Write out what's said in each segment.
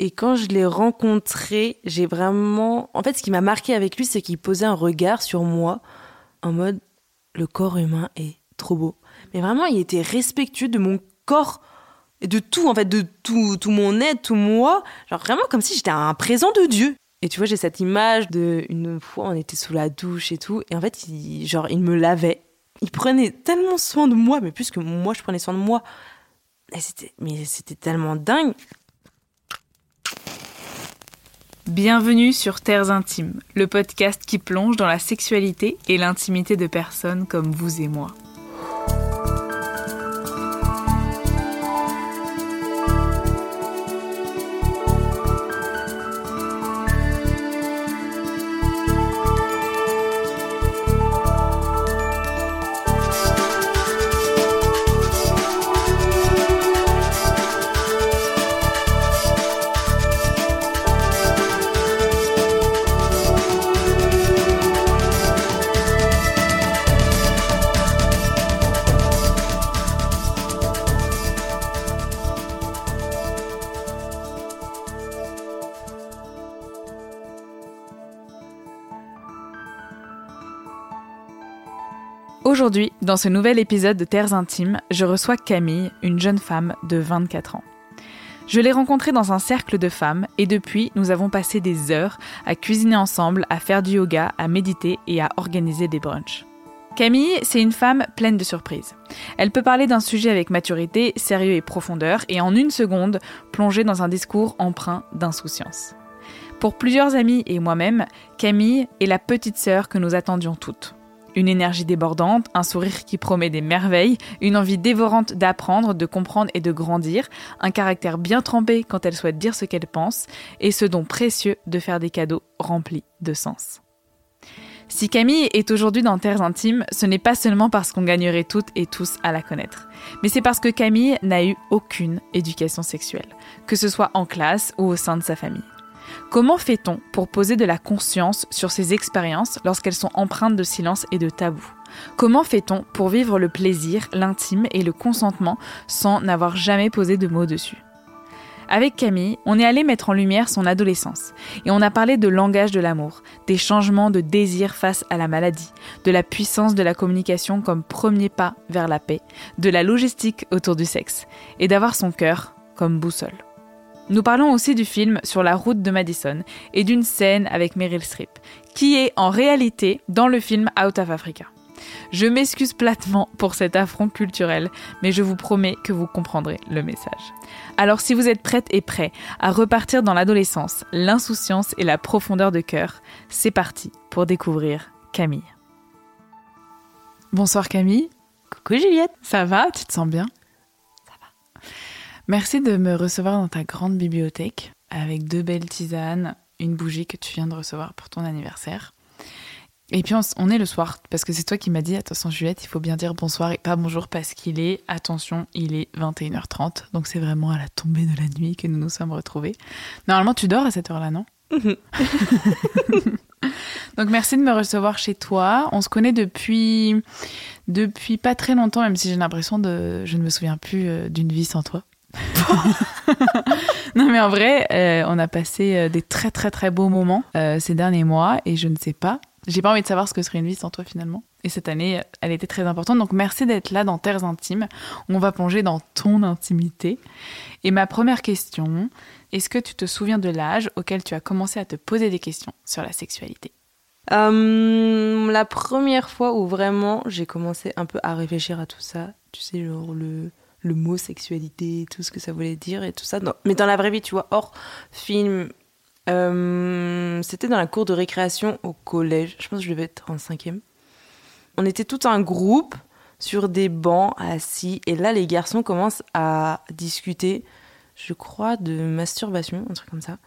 Et quand je l'ai rencontré, j'ai vraiment. En fait, ce qui m'a marqué avec lui, c'est qu'il posait un regard sur moi en mode le corps humain est trop beau. Mais vraiment, il était respectueux de mon corps et de tout, en fait, de tout, tout mon être, tout moi. Genre vraiment comme si j'étais un présent de Dieu. Et tu vois, j'ai cette image de une fois, on était sous la douche et tout. Et en fait, il, genre, il me lavait. Il prenait tellement soin de moi, mais plus que moi, je prenais soin de moi. Et mais c'était tellement dingue. Bienvenue sur Terres Intimes, le podcast qui plonge dans la sexualité et l'intimité de personnes comme vous et moi. Aujourd'hui, dans ce nouvel épisode de Terres Intimes, je reçois Camille, une jeune femme de 24 ans. Je l'ai rencontrée dans un cercle de femmes et depuis, nous avons passé des heures à cuisiner ensemble, à faire du yoga, à méditer et à organiser des brunchs. Camille, c'est une femme pleine de surprises. Elle peut parler d'un sujet avec maturité, sérieux et profondeur et en une seconde plonger dans un discours empreint d'insouciance. Pour plusieurs amis et moi-même, Camille est la petite sœur que nous attendions toutes. Une énergie débordante, un sourire qui promet des merveilles, une envie dévorante d'apprendre, de comprendre et de grandir, un caractère bien trempé quand elle souhaite dire ce qu'elle pense, et ce don précieux de faire des cadeaux remplis de sens. Si Camille est aujourd'hui dans Terres Intimes, ce n'est pas seulement parce qu'on gagnerait toutes et tous à la connaître, mais c'est parce que Camille n'a eu aucune éducation sexuelle, que ce soit en classe ou au sein de sa famille. Comment fait-on pour poser de la conscience sur ces expériences lorsqu'elles sont empreintes de silence et de tabou? Comment fait-on pour vivre le plaisir, l'intime et le consentement sans n'avoir jamais posé de mots dessus? Avec Camille, on est allé mettre en lumière son adolescence et on a parlé de langage de l'amour, des changements de désir face à la maladie, de la puissance de la communication comme premier pas vers la paix, de la logistique autour du sexe et d'avoir son cœur comme boussole. Nous parlons aussi du film Sur la route de Madison et d'une scène avec Meryl Streep, qui est en réalité dans le film Out of Africa. Je m'excuse platement pour cet affront culturel, mais je vous promets que vous comprendrez le message. Alors si vous êtes prête et prêt à repartir dans l'adolescence, l'insouciance et la profondeur de cœur, c'est parti pour découvrir Camille. Bonsoir Camille. Coucou Juliette. Ça va? Tu te sens bien? Merci de me recevoir dans ta grande bibliothèque avec deux belles tisanes, une bougie que tu viens de recevoir pour ton anniversaire. Et puis on, est le soir, parce que c'est toi qui m'as dit, attention Juliette, il faut bien dire bonsoir et pas bonjour parce qu'il est, attention, il est 21h30, donc c'est vraiment à la tombée de la nuit que nous nous sommes retrouvés. Normalement tu dors à cette heure-là, non? Mhm. Donc merci de me recevoir chez toi. On se connaît depuis depuis pas très longtemps, même si j'ai l'impression de je ne me souviens plus euh, d'une vie sans toi. non mais en vrai, euh, on a passé euh, des très très très beaux moments euh, ces derniers mois et je ne sais pas, j'ai pas envie de savoir ce que serait une vie sans toi finalement. Et cette année, elle était très importante. Donc merci d'être là dans Terres Intimes. On va plonger dans ton intimité. Et ma première question, est-ce que tu te souviens de l'âge auquel tu as commencé à te poser des questions sur la sexualité? La première fois où vraiment j'ai commencé un peu à réfléchir à tout ça, tu sais, genre le le mot sexualité, tout ce que ça voulait dire et tout ça. mais dans la vraie vie, tu vois, hors film, euh, c'était dans la cour de récréation au collège. Je pense que je devais être en cinquième. On était tout un groupe sur des bancs assis. Et là, les garçons commencent à discuter, je crois, de masturbation, un truc comme ça.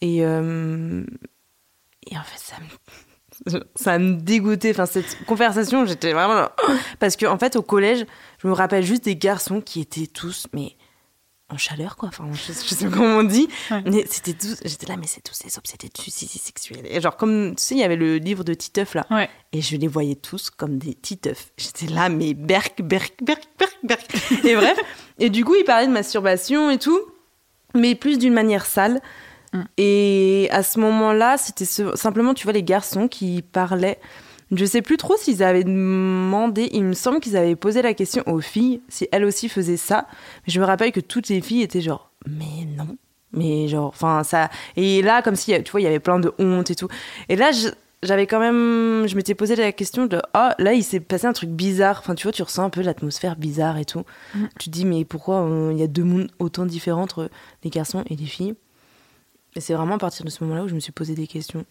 Et, euh, et en fait, ça me ça me dégoûtait. Enfin, cette conversation, j'étais vraiment. Parce qu'en en fait, au collège, je me rappelle juste des garçons qui étaient tous, mais en chaleur, quoi. Enfin, je, sais pas comment on dit. Mais c'était tous. J'étais là, mais c'est tous des obsédés de suicide sexuel. Et genre, comme tu sais, il y avait le livre de Titeuf là. Et je les voyais tous comme des Titeuf. J'étais là, mais berk, berk, berk, berk, berk. Et bref. Et du coup, il parlait de masturbation et tout. mais plus d'une manière sale. Mm. Et à ce moment-là, c'était simplement, tu vois, les garçons qui parlaient. Je sais plus trop s'ils avaient demandé, il me semble qu'ils avaient posé la question aux filles si elles aussi faisaient ça. Mais je me rappelle que toutes les filles étaient genre, mais non. Mais genre, enfin, ça. Et là, comme si, tu vois, il y avait plein de honte et tout. Et là, j'avais quand même. Je m'étais posé la question de, oh, là, il s'est passé un truc bizarre. Enfin, tu vois, tu ressens un peu l'atmosphère bizarre et tout. Mm. Tu te dis, mais pourquoi il y a deux mondes autant différents entre les garçons et les filles? Et c'est vraiment à partir de ce moment-là où je me suis posé des questions.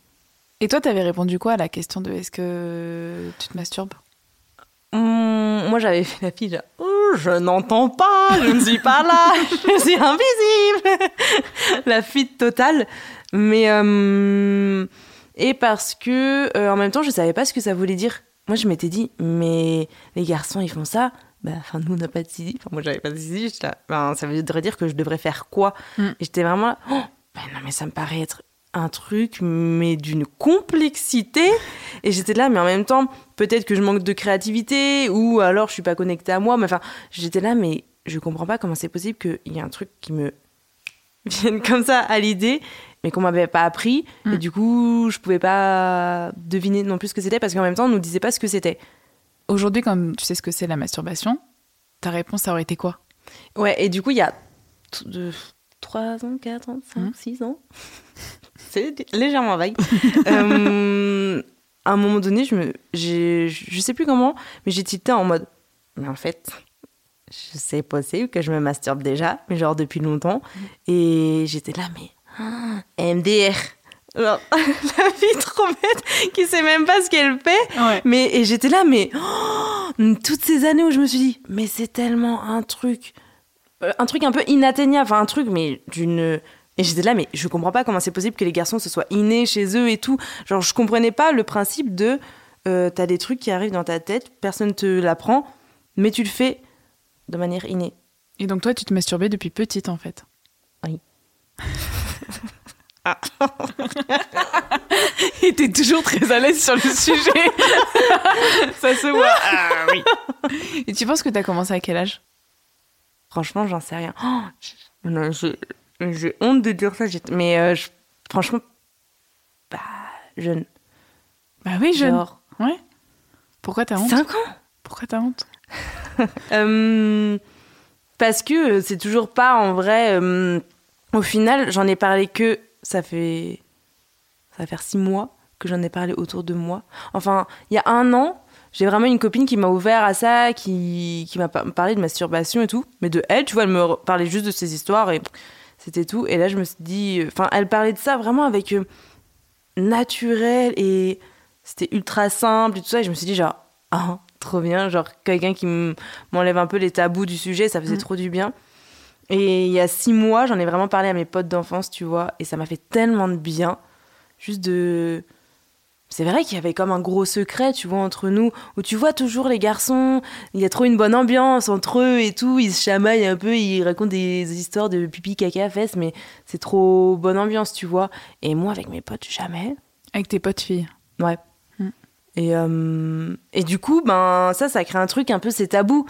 Et toi, t'avais répondu quoi à la question de est-ce que tu te masturbes? Hum, moi, j'avais fait la fille, genre, Oh, je n'entends pas, je ne suis pas là, je suis invisible. la fille totale. Mais, euh, et parce que, euh, en même temps, je savais pas ce que ça voulait dire. Moi, je m'étais dit, mais les garçons, ils font ça? Bah, enfin, nous, on n'a pas de zizi. Enfin, moi, j'avais pas de là, Ben, ça voudrait dire que je devrais faire quoi? Mm. Et j'étais vraiment là, oh, ben non, mais ça me paraît être un truc, mais d'une complexité. Et j'étais là, mais en même temps, peut-être que je manque de créativité ou alors je suis pas connectée à moi. Mais enfin, j'étais là, mais je comprends pas comment c'est possible qu'il y ait un truc qui me vienne comme ça à l'idée, mais qu'on m'avait pas appris. Mm. Et du coup, je pouvais pas deviner non plus ce que c'était parce qu'en même temps, on nous disait pas ce que c'était. Aujourd'hui, comme tu sais ce que c'est la masturbation, ta réponse, ça aurait été quoi? Ouais, et du coup, il y a de 3 ans, 4 ans, 5, Mhm. 6 ans. C'est légèrement vague. Euh, à un moment donné, je me, je sais plus comment, mais j'ai tilté en mode, mais en fait, je sais possible que je me masturbe déjà, mais genre depuis longtemps. Et j'étais là, mais ah, MDR. Genre, la fille trop bête qui sait même pas ce qu'elle fait. Ouais. Mais et j'étais là, mais oh, toutes ces années où je me suis dit, mais c'est tellement un truc, un truc un peu inatteignable, enfin un truc, mais d'une. Et j'étais là, mais je comprends pas comment c'est possible que les garçons ce soit inné chez eux et tout. Genre, je comprenais pas le principe de, euh, t'as des trucs qui arrivent dans ta tête, personne te l'apprend, mais tu le fais de manière innée. Et donc toi, tu te masturbais depuis petite, en fait Oui. Et t'es toujours très à l'aise sur le sujet. ça se voit. Ah oui. Et tu penses que t'as commencé à quel âge? Franchement, j'en sais rien. Oh, j'ai honte de dire ça, mais euh, je- franchement, bah, jeune. Bah oui, jeune. Genre, Ouais. Pourquoi t'as honte? 5 ans? Pourquoi t'as honte? Euh, parce que euh, c'est toujours pas en vrai. euh, au final, j'en ai parlé que ça fait ça va faire six mois que j'en ai parlé autour de moi. Enfin, il y a un an, j'ai vraiment une copine qui m'a ouvert à ça, qui, qui m'a par- parlé de masturbation et tout. Mais de elle, tu vois, elle me parlait juste de ses histoires et c'était tout. Et là, je me suis dit, enfin, elle parlait de ça vraiment avec euh, naturel et c'était ultra simple et tout ça. Et je me suis dit, genre, ah, trop bien, genre quelqu'un qui m'enlève un peu les tabous du sujet, ça faisait Mm. trop du bien. Et il y a six mois, j'en ai vraiment parlé à mes potes d'enfance, tu vois, et ça m'a fait tellement de bien. Juste de. C'est vrai qu'il y avait comme un gros secret, tu vois, entre nous, où tu vois toujours les garçons, il y a trop une bonne ambiance entre eux et tout, ils se chamaillent un peu, ils racontent des histoires de pipi, caca, fesses, mais c'est trop bonne ambiance, tu vois. Et moi, avec mes potes, jamais. Avec tes potes filles. Ouais. Mm. Et, euh, et du coup, ben, ça, ça crée un truc un peu, c'est tabou.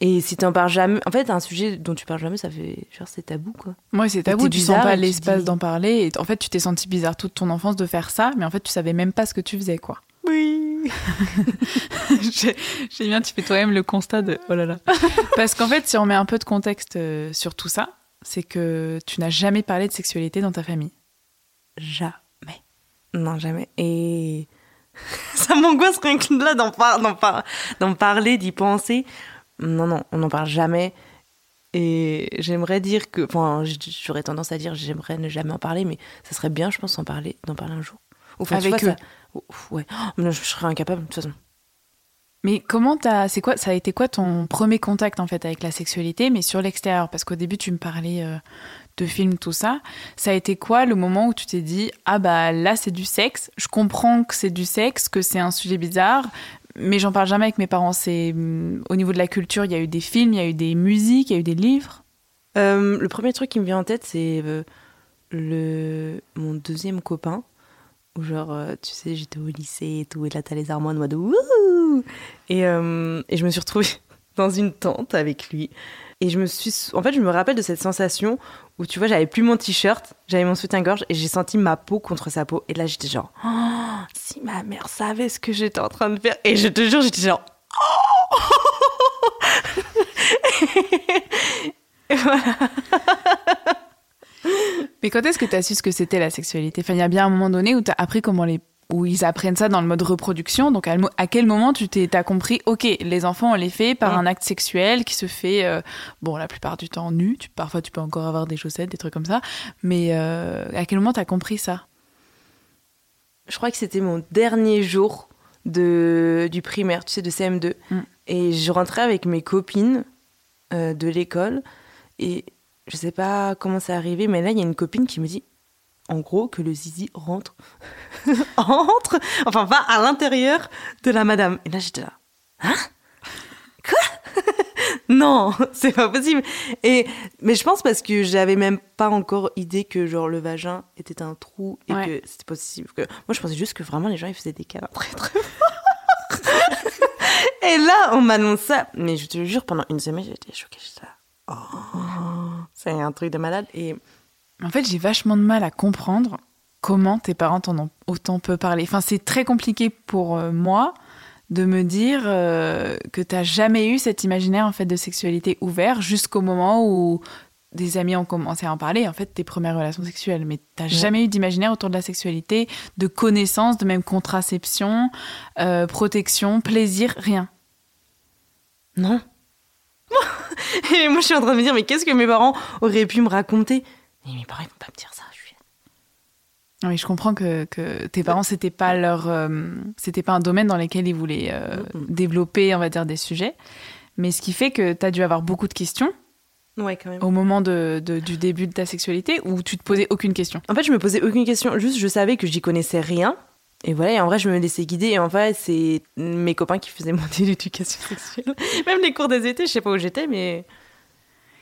Et si t'en parles jamais, en fait, un sujet dont tu parles jamais, ça fait, genre, c'est tabou, quoi. Moi, c'est tabou, tu sens bizarre pas et tu l'espace dis- d'en parler. Et en fait, tu t'es senti bizarre toute ton enfance de faire ça, mais en fait, tu savais même pas ce que tu faisais, quoi. Oui. J'ai j'ai bien, tu fais toi-même le constat de oh là là. Parce qu'en fait, si on met un peu de contexte euh, sur tout ça, c'est que tu n'as jamais parlé de sexualité dans ta famille. Jamais. Non, jamais. Et ça m'angoisse rien que là d'en par- par- d'en parler, d'y penser. Non, non, on n'en parle jamais. Et j'aimerais dire que. Enfin, j'aurais tendance à dire j'aimerais ne jamais en parler, mais ça serait bien, je pense, d'en parler, d'en parler un jour. Enfin, Avec vois, eux. ça- ouais. Oh, mais non, je serais incapable, de toute façon. Mais comment t'as, c'est quoi, ça a été quoi ton premier contact en fait avec la sexualité, mais sur l'extérieur? Parce qu'au début, tu me parlais euh, de films, tout ça. Ça a été quoi le moment où tu t'es dit ah bah là c'est du sexe. Je comprends que c'est du sexe, que c'est un sujet bizarre, mais j'en parle jamais avec mes parents. C'est hum, au niveau de la culture, il y a eu des films, il y a eu des musiques, il y a eu des livres. Euh, le premier truc qui me vient en tête, c'est euh, le mon deuxième copain. Où genre, euh, tu sais, j'étais au lycée et tout, et là t'as les armoires en mode wouhou et, et je me suis retrouvée dans une tente avec lui. Et je me suis, en fait, je me rappelle de cette sensation où tu vois, j'avais plus mon t-shirt, j'avais mon soutien-gorge et j'ai senti ma peau contre sa peau. Et là, j'étais genre, oh, si ma mère savait ce que j'étais en train de faire. Et je te jure, j'étais genre, oh voilà. Mais quand est-ce que tu as su ce que c'était la sexualité? Enfin, il y a bien un moment donné où tu as appris comment les où ils apprennent ça dans le mode reproduction. Donc, à, quel moment tu t'es, as compris, ok, les enfants, on les fait par un acte sexuel qui se fait, euh, bon, la plupart du temps nu. Tu, parfois, tu peux encore avoir des chaussettes, des trucs comme ça. Mais euh, à quel moment tu as compris ça? Je crois que c'était mon dernier jour de, du primaire, tu sais, de CM2. Mm. Et je rentrais avec mes copines euh, de l'école. Et je sais pas comment c'est arrivé, mais là, il y a une copine qui me dit en gros, que le zizi rentre, entre, enfin, va à l'intérieur de la madame. Et là, j'étais là, hein? Quoi? Non, c'est pas possible. Et mais je pense parce que j'avais même pas encore idée que genre le vagin était un trou et que c'était possible. Que moi, je pensais juste que vraiment les gens ils faisaient des câlins très très forts. et là, on m'annonce ça. Mais je te jure, pendant une semaine, j'étais choquée. J'étais là, oh, c'est un truc de malade. Et en fait, j'ai vachement de mal à comprendre comment tes parents t'en ont autant peu parlé. Enfin, c'est très compliqué pour euh, moi de me dire euh, que t'as jamais eu cet imaginaire en fait de sexualité ouvert jusqu'au moment où des amis ont commencé à en parler, en fait, tes premières relations sexuelles. Mais t'as jamais eu d'imaginaire autour de la sexualité, de connaissance, de même contraception, euh, protection, plaisir, rien. Non. Et moi, je suis en train de me dire, mais qu'est-ce que mes parents auraient pu me raconter? Et mes parents, ils vont pas me dire ça. Je suis... Oui, je comprends que, que tes parents, c'était pas leur, euh, c'était pas un domaine dans lequel ils voulaient euh, développer, on va dire, des sujets. Mais ce qui fait que tu as dû avoir beaucoup de questions. Ouais, quand même. Au moment de, du début de ta sexualité, où tu te posais aucune question. En fait, je me posais aucune question. Juste, je savais que j'y connaissais rien. Et voilà, et en vrai, je me laissais guider. Et en fait, c'est mes copains qui faisaient mon éducation sexuelle. Même les cours des étés, je sais pas où j'étais, mais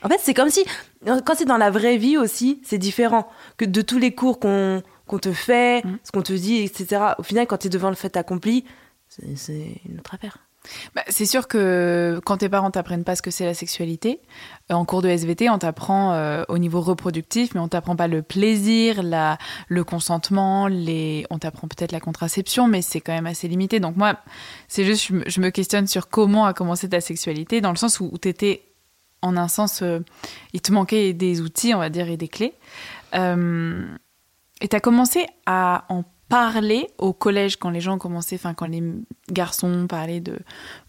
en fait, c'est comme si, quand c'est dans la vraie vie aussi, c'est différent que de tous les cours qu'on te fait, mm. ce qu'on te dit, etc. Au final, quand tu es devant le fait accompli, c'est une autre affaire. Bah, c'est sûr que quand tes parents t'apprennent pas ce que c'est la sexualité, euh, en cours de SVT, on t'apprend euh, au niveau reproductif, mais on t'apprend pas le plaisir, la, le consentement, les, on t'apprend peut-être la contraception, mais c'est quand même assez limité. Donc moi, c'est juste, je, me questionne sur comment a commencé ta sexualité, dans le sens où, où tu étais en un sens, euh, il te manquait des outils, on va dire, et des clés. Euh, et tu as commencé à en parler au collège quand les gens commençaient, enfin quand les garçons parlaient de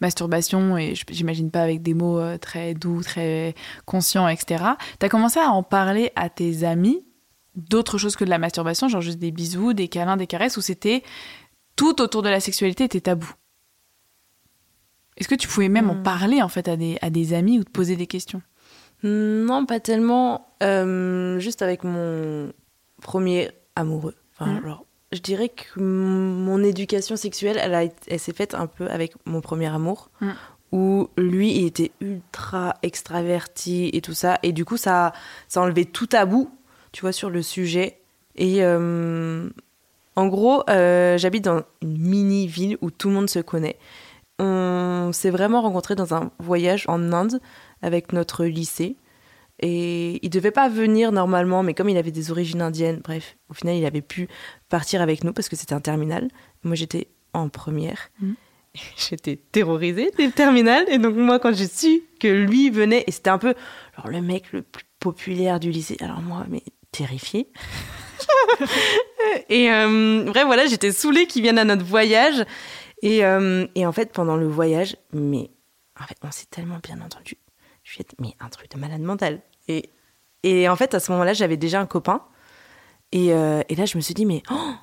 masturbation, et j'imagine pas avec des mots euh, très doux, très conscients, etc. Tu as commencé à en parler à tes amis d'autres choses que de la masturbation, genre juste des bisous, des câlins, des caresses, où c'était tout autour de la sexualité était tabou? Est-ce que tu pouvais même en hmm. parler en fait à des, à des amis ou te poser des questions? Non, pas tellement. Euh, juste avec mon premier amoureux. Enfin, hmm. je dirais que mon éducation sexuelle, elle, elle s'est faite un peu avec mon premier amour, hmm. où lui, il était ultra extraverti et tout ça. Et du coup, ça, ça enlevait tout tabou, tu vois, sur le sujet. Et euh, en gros, euh, j'habite dans une mini-ville où tout le monde se connaît on s'est vraiment rencontrés dans un voyage en Inde avec notre lycée. Et il devait pas venir normalement, mais comme il avait des origines indiennes, bref, au final, il avait pu partir avec nous parce que c'était un terminal. Moi, j'étais en première. Mm. J'étais terrorisée des terminales. Et donc, moi, quand j'ai su que lui venait, et c'était un peu genre, le mec le plus populaire du lycée, alors moi, mais terrifiée. et euh, bref, voilà, j'étais saoulée qu'il vienne à notre voyage. Et, euh, et, en fait, pendant le voyage, mais en fait, on s'est tellement bien entendu. Je suis mais un truc de malade mental. Et, en fait, à ce moment-là, j'avais déjà un copain. Et, euh, là, je me suis dit, mais, oh,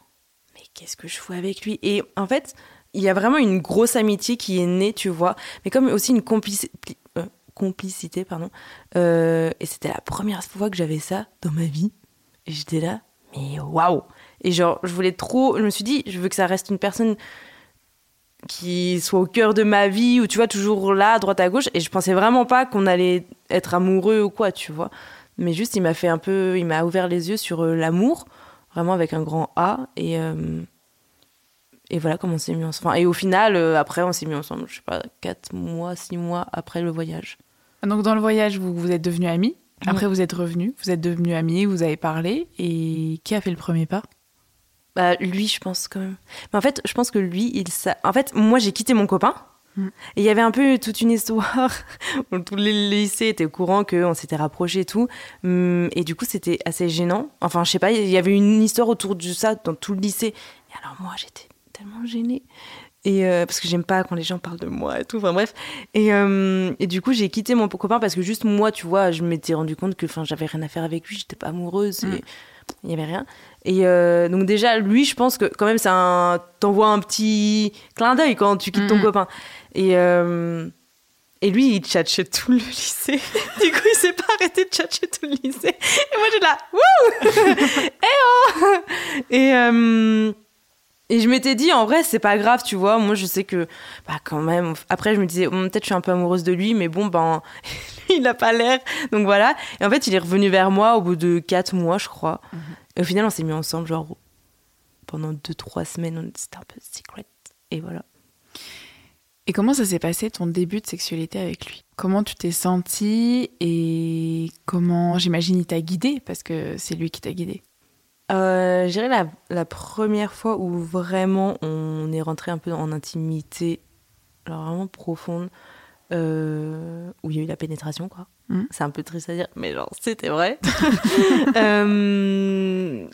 mais qu'est-ce que je fous avec lui? Et en fait, il y a vraiment une grosse amitié qui est née, tu vois, mais comme aussi une complicité, euh, complicité pardon. et c'était la première fois que j'avais ça dans ma vie. Et j'étais là, mais waouh Et genre, je voulais trop, je me suis dit, je veux que ça reste une personne qui soit au cœur de ma vie ou tu vois toujours là à droite à gauche. Et je pensais vraiment pas qu'on allait être amoureux ou quoi tu vois. Mais juste il m'a fait un peu il m'a ouvert les yeux sur euh, l'amour vraiment avec un grand A. Et euh, et voilà comment on s'est mis ensemble. Et au final euh, après on s'est mis ensemble je sais pas quatre mois six mois après le voyage. Donc dans le voyage, vous, vous êtes devenus amis. Après, vous êtes revenus, vous êtes devenus amis, vous avez parlé. Et qui a fait le premier pas? Bah lui, je pense quand même. Mais en fait, je pense que lui, il. En fait, moi, j'ai quitté mon copain. Mm. Et il y avait un peu toute une histoire où tous les lycées étaient au courant qu'on s'était rapprochés et tout. Hum, Et du coup, c'était assez gênant. Enfin, je sais pas, il y avait une histoire autour de ça dans tout le lycée. Et alors, moi, j'étais tellement gênée. Et euh, parce que j'aime pas quand les gens parlent de moi et tout. Enfin, bref. Et, euh, et du coup, j'ai quitté mon copain parce que juste moi, tu vois, je m'étais rendu compte que enfin, j'avais rien à faire avec lui. J'étais pas amoureuse. et Mm. Il y avait rien. Et euh, donc, déjà, lui, je pense que quand même, c'est un. T'envoies un petit clin d'œil quand tu quittes ton Mhm. copain. Et. euh, et lui, il tchatchait tout le lycée. Du coup, il s'est pas arrêté de tchatcher tout le lycée. Et moi, j'étais là, wouh Eh oh Et, euh, et je m'étais dit, en vrai, c'est pas grave, tu vois. Moi, je sais que, bah, quand même. Après, je me disais, Hum, peut-être je suis un peu amoureuse de lui, mais bon, ben, il a pas l'air. Donc voilà. Et en fait, il est revenu vers moi au bout de quatre mois, je crois. Et au final, on s'est mis ensemble, genre, pendant deux, trois semaines. on- C'était un peu secret. Et voilà. Et comment ça s'est passé ton début de sexualité avec lui? Comment tu t'es sentie et comment, j'imagine, il t'a guidé parce que c'est lui qui t'a guidé? Euh, je dirais la, la première fois où vraiment on est rentré un peu en intimité, alors vraiment profonde, euh, où il y a eu la pénétration, quoi. Mhm. C'est un peu triste à dire, mais genre, c'était vrai. Euh,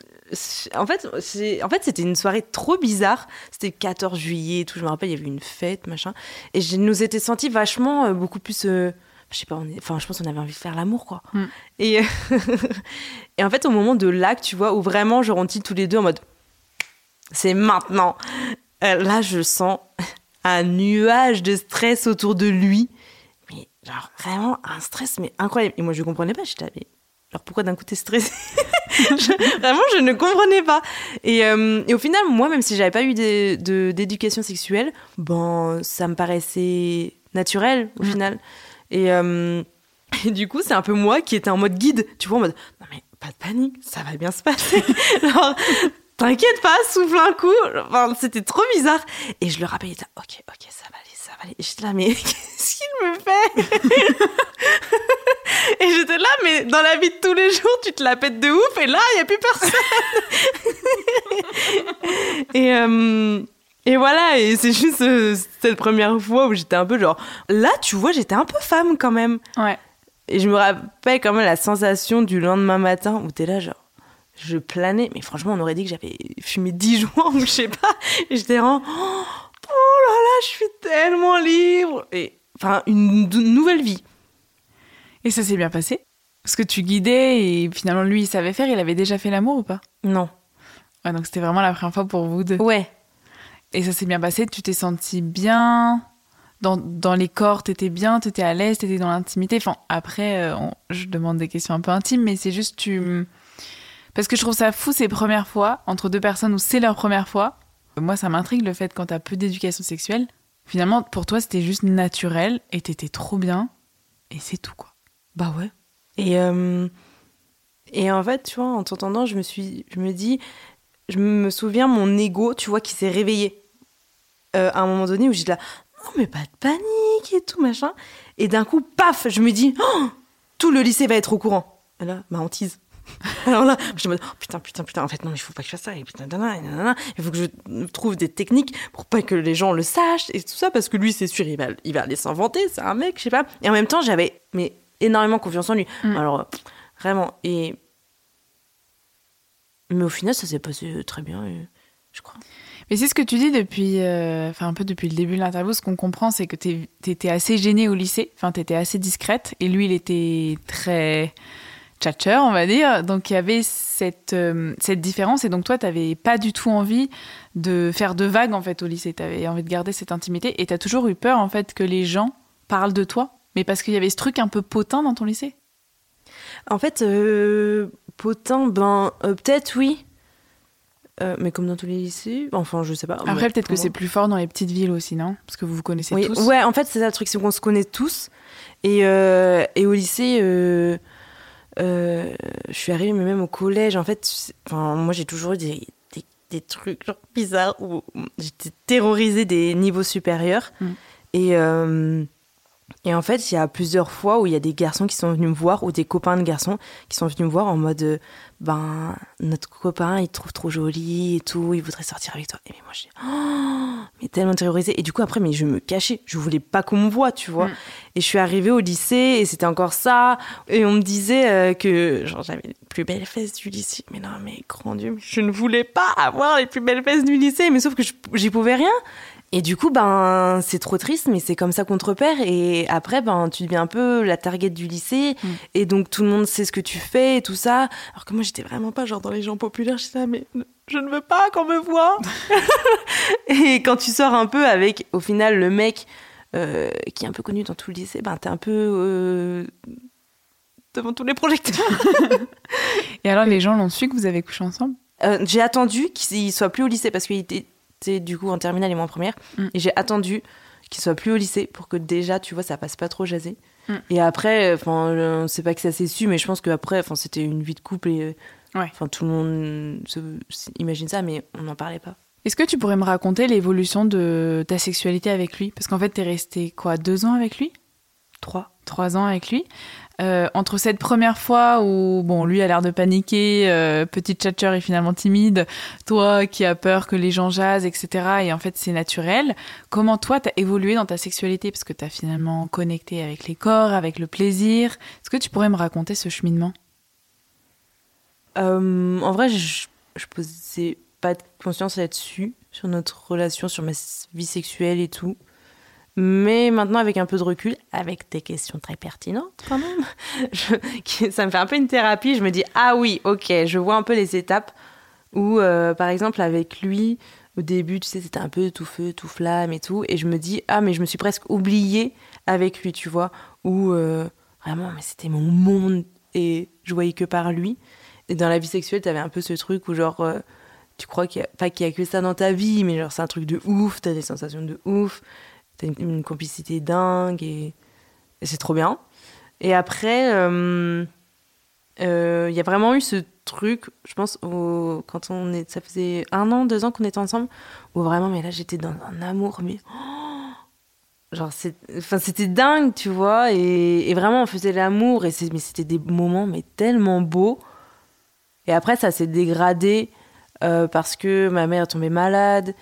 en fait, en fait, c'était une soirée trop bizarre. C'était le 14 juillet et tout. Je me rappelle, il y avait une fête, machin. Et je nous étais sentis vachement, euh, beaucoup plus. je sais pas, enfin, je pense qu'on avait envie de faire l'amour, quoi. Mm. Et, et en fait, au moment de l'acte, tu vois, où vraiment, genre, on titre tous les deux en mode. C'est maintenant. Là, je sens un nuage de stress autour de lui. Mais genre, vraiment, un stress, mais incroyable. Et moi, je comprenais pas. J'étais mais genre, pourquoi d'un coup t'es stressé Je- Vraiment, je ne comprenais pas. Et, euh, et au final, moi, même si j'avais pas eu de- d'éducation sexuelle, bon, ça me paraissait naturel au Mm. final. Et, euh, et du coup, c'est un peu moi qui étais en mode guide, tu vois, en mode non mais pas de panique, ça va bien se passer. t'inquiète pas, souffle un coup. Enfin, c'était trop bizarre. Et je le rappelle, il était ok, ok, ça va aller, ça va aller. Et j'étais là, mais qu'est-ce qu'il me fait? Et j'étais là, mais dans la vie de tous les jours, tu te la pètes de ouf, et là, il n'y a plus personne. et, euh, et voilà, et c'est juste euh, cette première fois où j'étais un peu genre. Là, tu vois, j'étais un peu femme quand même. Ouais. Et je me rappelle quand même la sensation du lendemain matin où t'es là, genre. Je planais, mais franchement, on aurait dit que j'avais fumé 10 joints ou je sais pas. Et j'étais en. Oh là là, je suis tellement libre. Et enfin, une nouvelle vie. Et ça s'est bien passé? Parce que tu guidais et finalement lui il savait faire, il avait déjà fait l'amour ou pas? Non. Ouais, donc c'était vraiment la première fois pour vous deux. Ouais. Et ça s'est bien passé, tu t'es senti bien? Dans, dans les corps, t'étais bien, t'étais à l'aise, t'étais dans l'intimité? Enfin, après, euh, on- je demande des questions un peu intimes, mais c'est juste tu. Parce que je trouve ça fou ces premières fois, entre deux personnes où c'est leur première fois. Moi, ça m'intrigue le fait quand t'as peu d'éducation sexuelle. Finalement, pour toi, c'était juste naturel et t'étais trop bien. Et c'est tout, quoi. Bah ouais. Et, euh, et en fait, tu vois, en t'entendant, je me suis, je me dis, je me souviens mon ego, tu vois, qui s'est réveillé Euh, à un moment donné où j'étais là, non mais pas de panique et tout machin. Et d'un coup, paf, je me dis, Oh, tout le lycée va être au courant. Et là, ma hantise. Alors là, je me dis, oh, putain, putain, putain, en fait, non, mais il faut pas que je fasse ça. Et putain, nanana, nanana. il faut que je trouve des techniques pour pas que les gens le sachent et tout ça, parce que lui, c'est sûr, il va, il va aller s'inventer, c'est un mec, je sais pas. Et en même temps, j'avais mais énormément confiance en lui. Mm. Alors, euh, vraiment. Et. Mais au final, ça s'est passé très bien, je crois. Mais c'est ce que tu dis depuis, euh, enfin un peu depuis le début de l'interview. Ce qu'on comprend, c'est que t'es- t'étais assez gênée au lycée. Enfin, t'étais assez discrète. Et lui, il était très tchatcher, on va dire. Donc il y avait cette euh, cette différence. Et donc toi, t'avais pas du tout envie de faire de vagues en fait au lycée. T'avais envie de garder cette intimité. Et t'as toujours eu peur en fait que les gens parlent de toi. Mais parce qu'il y avait ce truc un peu potin dans ton lycée. En fait, euh, potin, ben, euh, peut-être oui. Euh, mais comme dans tous les lycées, enfin, je sais pas. Après, peut-être que c'est plus fort dans les petites villes aussi, non? Parce que vous vous connaissez Oui, tous. ouais, en fait, c'est ça le truc, c'est qu'on se connaît tous. Et, euh, et au lycée, je suis arrivée, mais même au collège, en fait, enfin, moi, j'ai toujours eu des, des, des trucs genre bizarres où j'étais terrorisée des niveaux supérieurs. Mm. Et, euh, Et en fait, il y a plusieurs fois où il y a des garçons qui sont venus me voir, ou des copains de garçons qui sont venus me voir en mode euh, ben, notre copain, il te trouve trop jolie et tout, il voudrait sortir avec toi. Et moi, j'ai oh, mais tellement terrorisée. Et du coup, après, mais je me cachais, je voulais pas qu'on me voit, tu vois. Mm. Et je suis arrivée au lycée et c'était encore ça. Et on me disait euh, que genre, j'avais les plus belles fesses du lycée. Mais non, mais grand Dieu, je ne voulais pas avoir les plus belles fesses du lycée, mais sauf que j'y pouvais rien. Et du coup, ben, c'est trop triste, mais c'est comme ça qu'on te repère. Et après, ben, tu deviens un peu la target du lycée. Mm. Et donc, tout le monde sait ce que tu fais et tout ça. Alors que moi, j'étais vraiment pas genre dans les gens populaires. Je disais, mais je ne veux pas qu'on me voit. et quand tu sors un peu avec, au final, le mec euh, qui est un peu connu dans tout le lycée, ben, t'es un peu euh, devant tous les projecteurs. et alors, les gens l'ont su que vous avez couché ensemble? Euh, J'ai attendu qu'il soit plus au lycée parce qu'il était du coup en terminale et moi en première. Mm. Et j'ai attendu qu'il soit plus au lycée pour que déjà, tu vois, ça passe pas trop jasé. Mm. Et après, enfin, c'est pas que ça s'est su, mais je pense qu'après, enfin, c'était une vie de couple et enfin, tout le monde imagine ça, mais on n'en parlait pas. Est-ce que tu pourrais me raconter l'évolution de ta sexualité avec lui? Parce qu'en fait, t'es resté quoi, deux ans avec lui? Trois. Trois ans avec lui? Euh, entre cette première fois où bon lui a l'air de paniquer, euh, petit tchatcher et finalement timide, toi qui as peur que les gens jasent, etc. Et en fait c'est naturel. Comment toi t'as évolué dans ta sexualité? Parce que t'as finalement connecté avec les corps, avec le plaisir. Est-ce que tu pourrais me raconter ce cheminement? Euh, En vrai, je, je posais pas de conscience là-dessus sur notre relation, sur ma vie sexuelle et tout. Mais maintenant, avec un peu de recul, avec des questions très pertinentes quand même, ça me fait un peu une thérapie. Je me dis, ah oui, ok, je vois un peu les étapes où, euh, par exemple, avec lui, au début, tu sais, c'était un peu tout feu, tout flamme et tout. Et je me dis, ah, mais je me suis presque oubliée avec lui, tu vois, où euh, vraiment, mais c'était mon monde et je voyais que par lui. Et dans la vie sexuelle, tu avais un peu ce truc où, genre, euh, tu crois qu'il n'y a, y a que ça dans ta vie, mais genre, c'est un truc de ouf, tu as des sensations de ouf T'as une, complicité dingue et, c'est trop bien. Et après, il euh, euh, y a vraiment eu ce truc, je pense, quand on est, ça faisait un an, deux ans qu'on était ensemble, où vraiment, mais là, j'étais dans un amour, mais. genre, c'était dingue, tu vois, et, vraiment, on faisait l'amour, et mais c'était des moments, mais tellement beaux. Et après, ça s'est dégradé euh, parce que ma mère est tombée malade.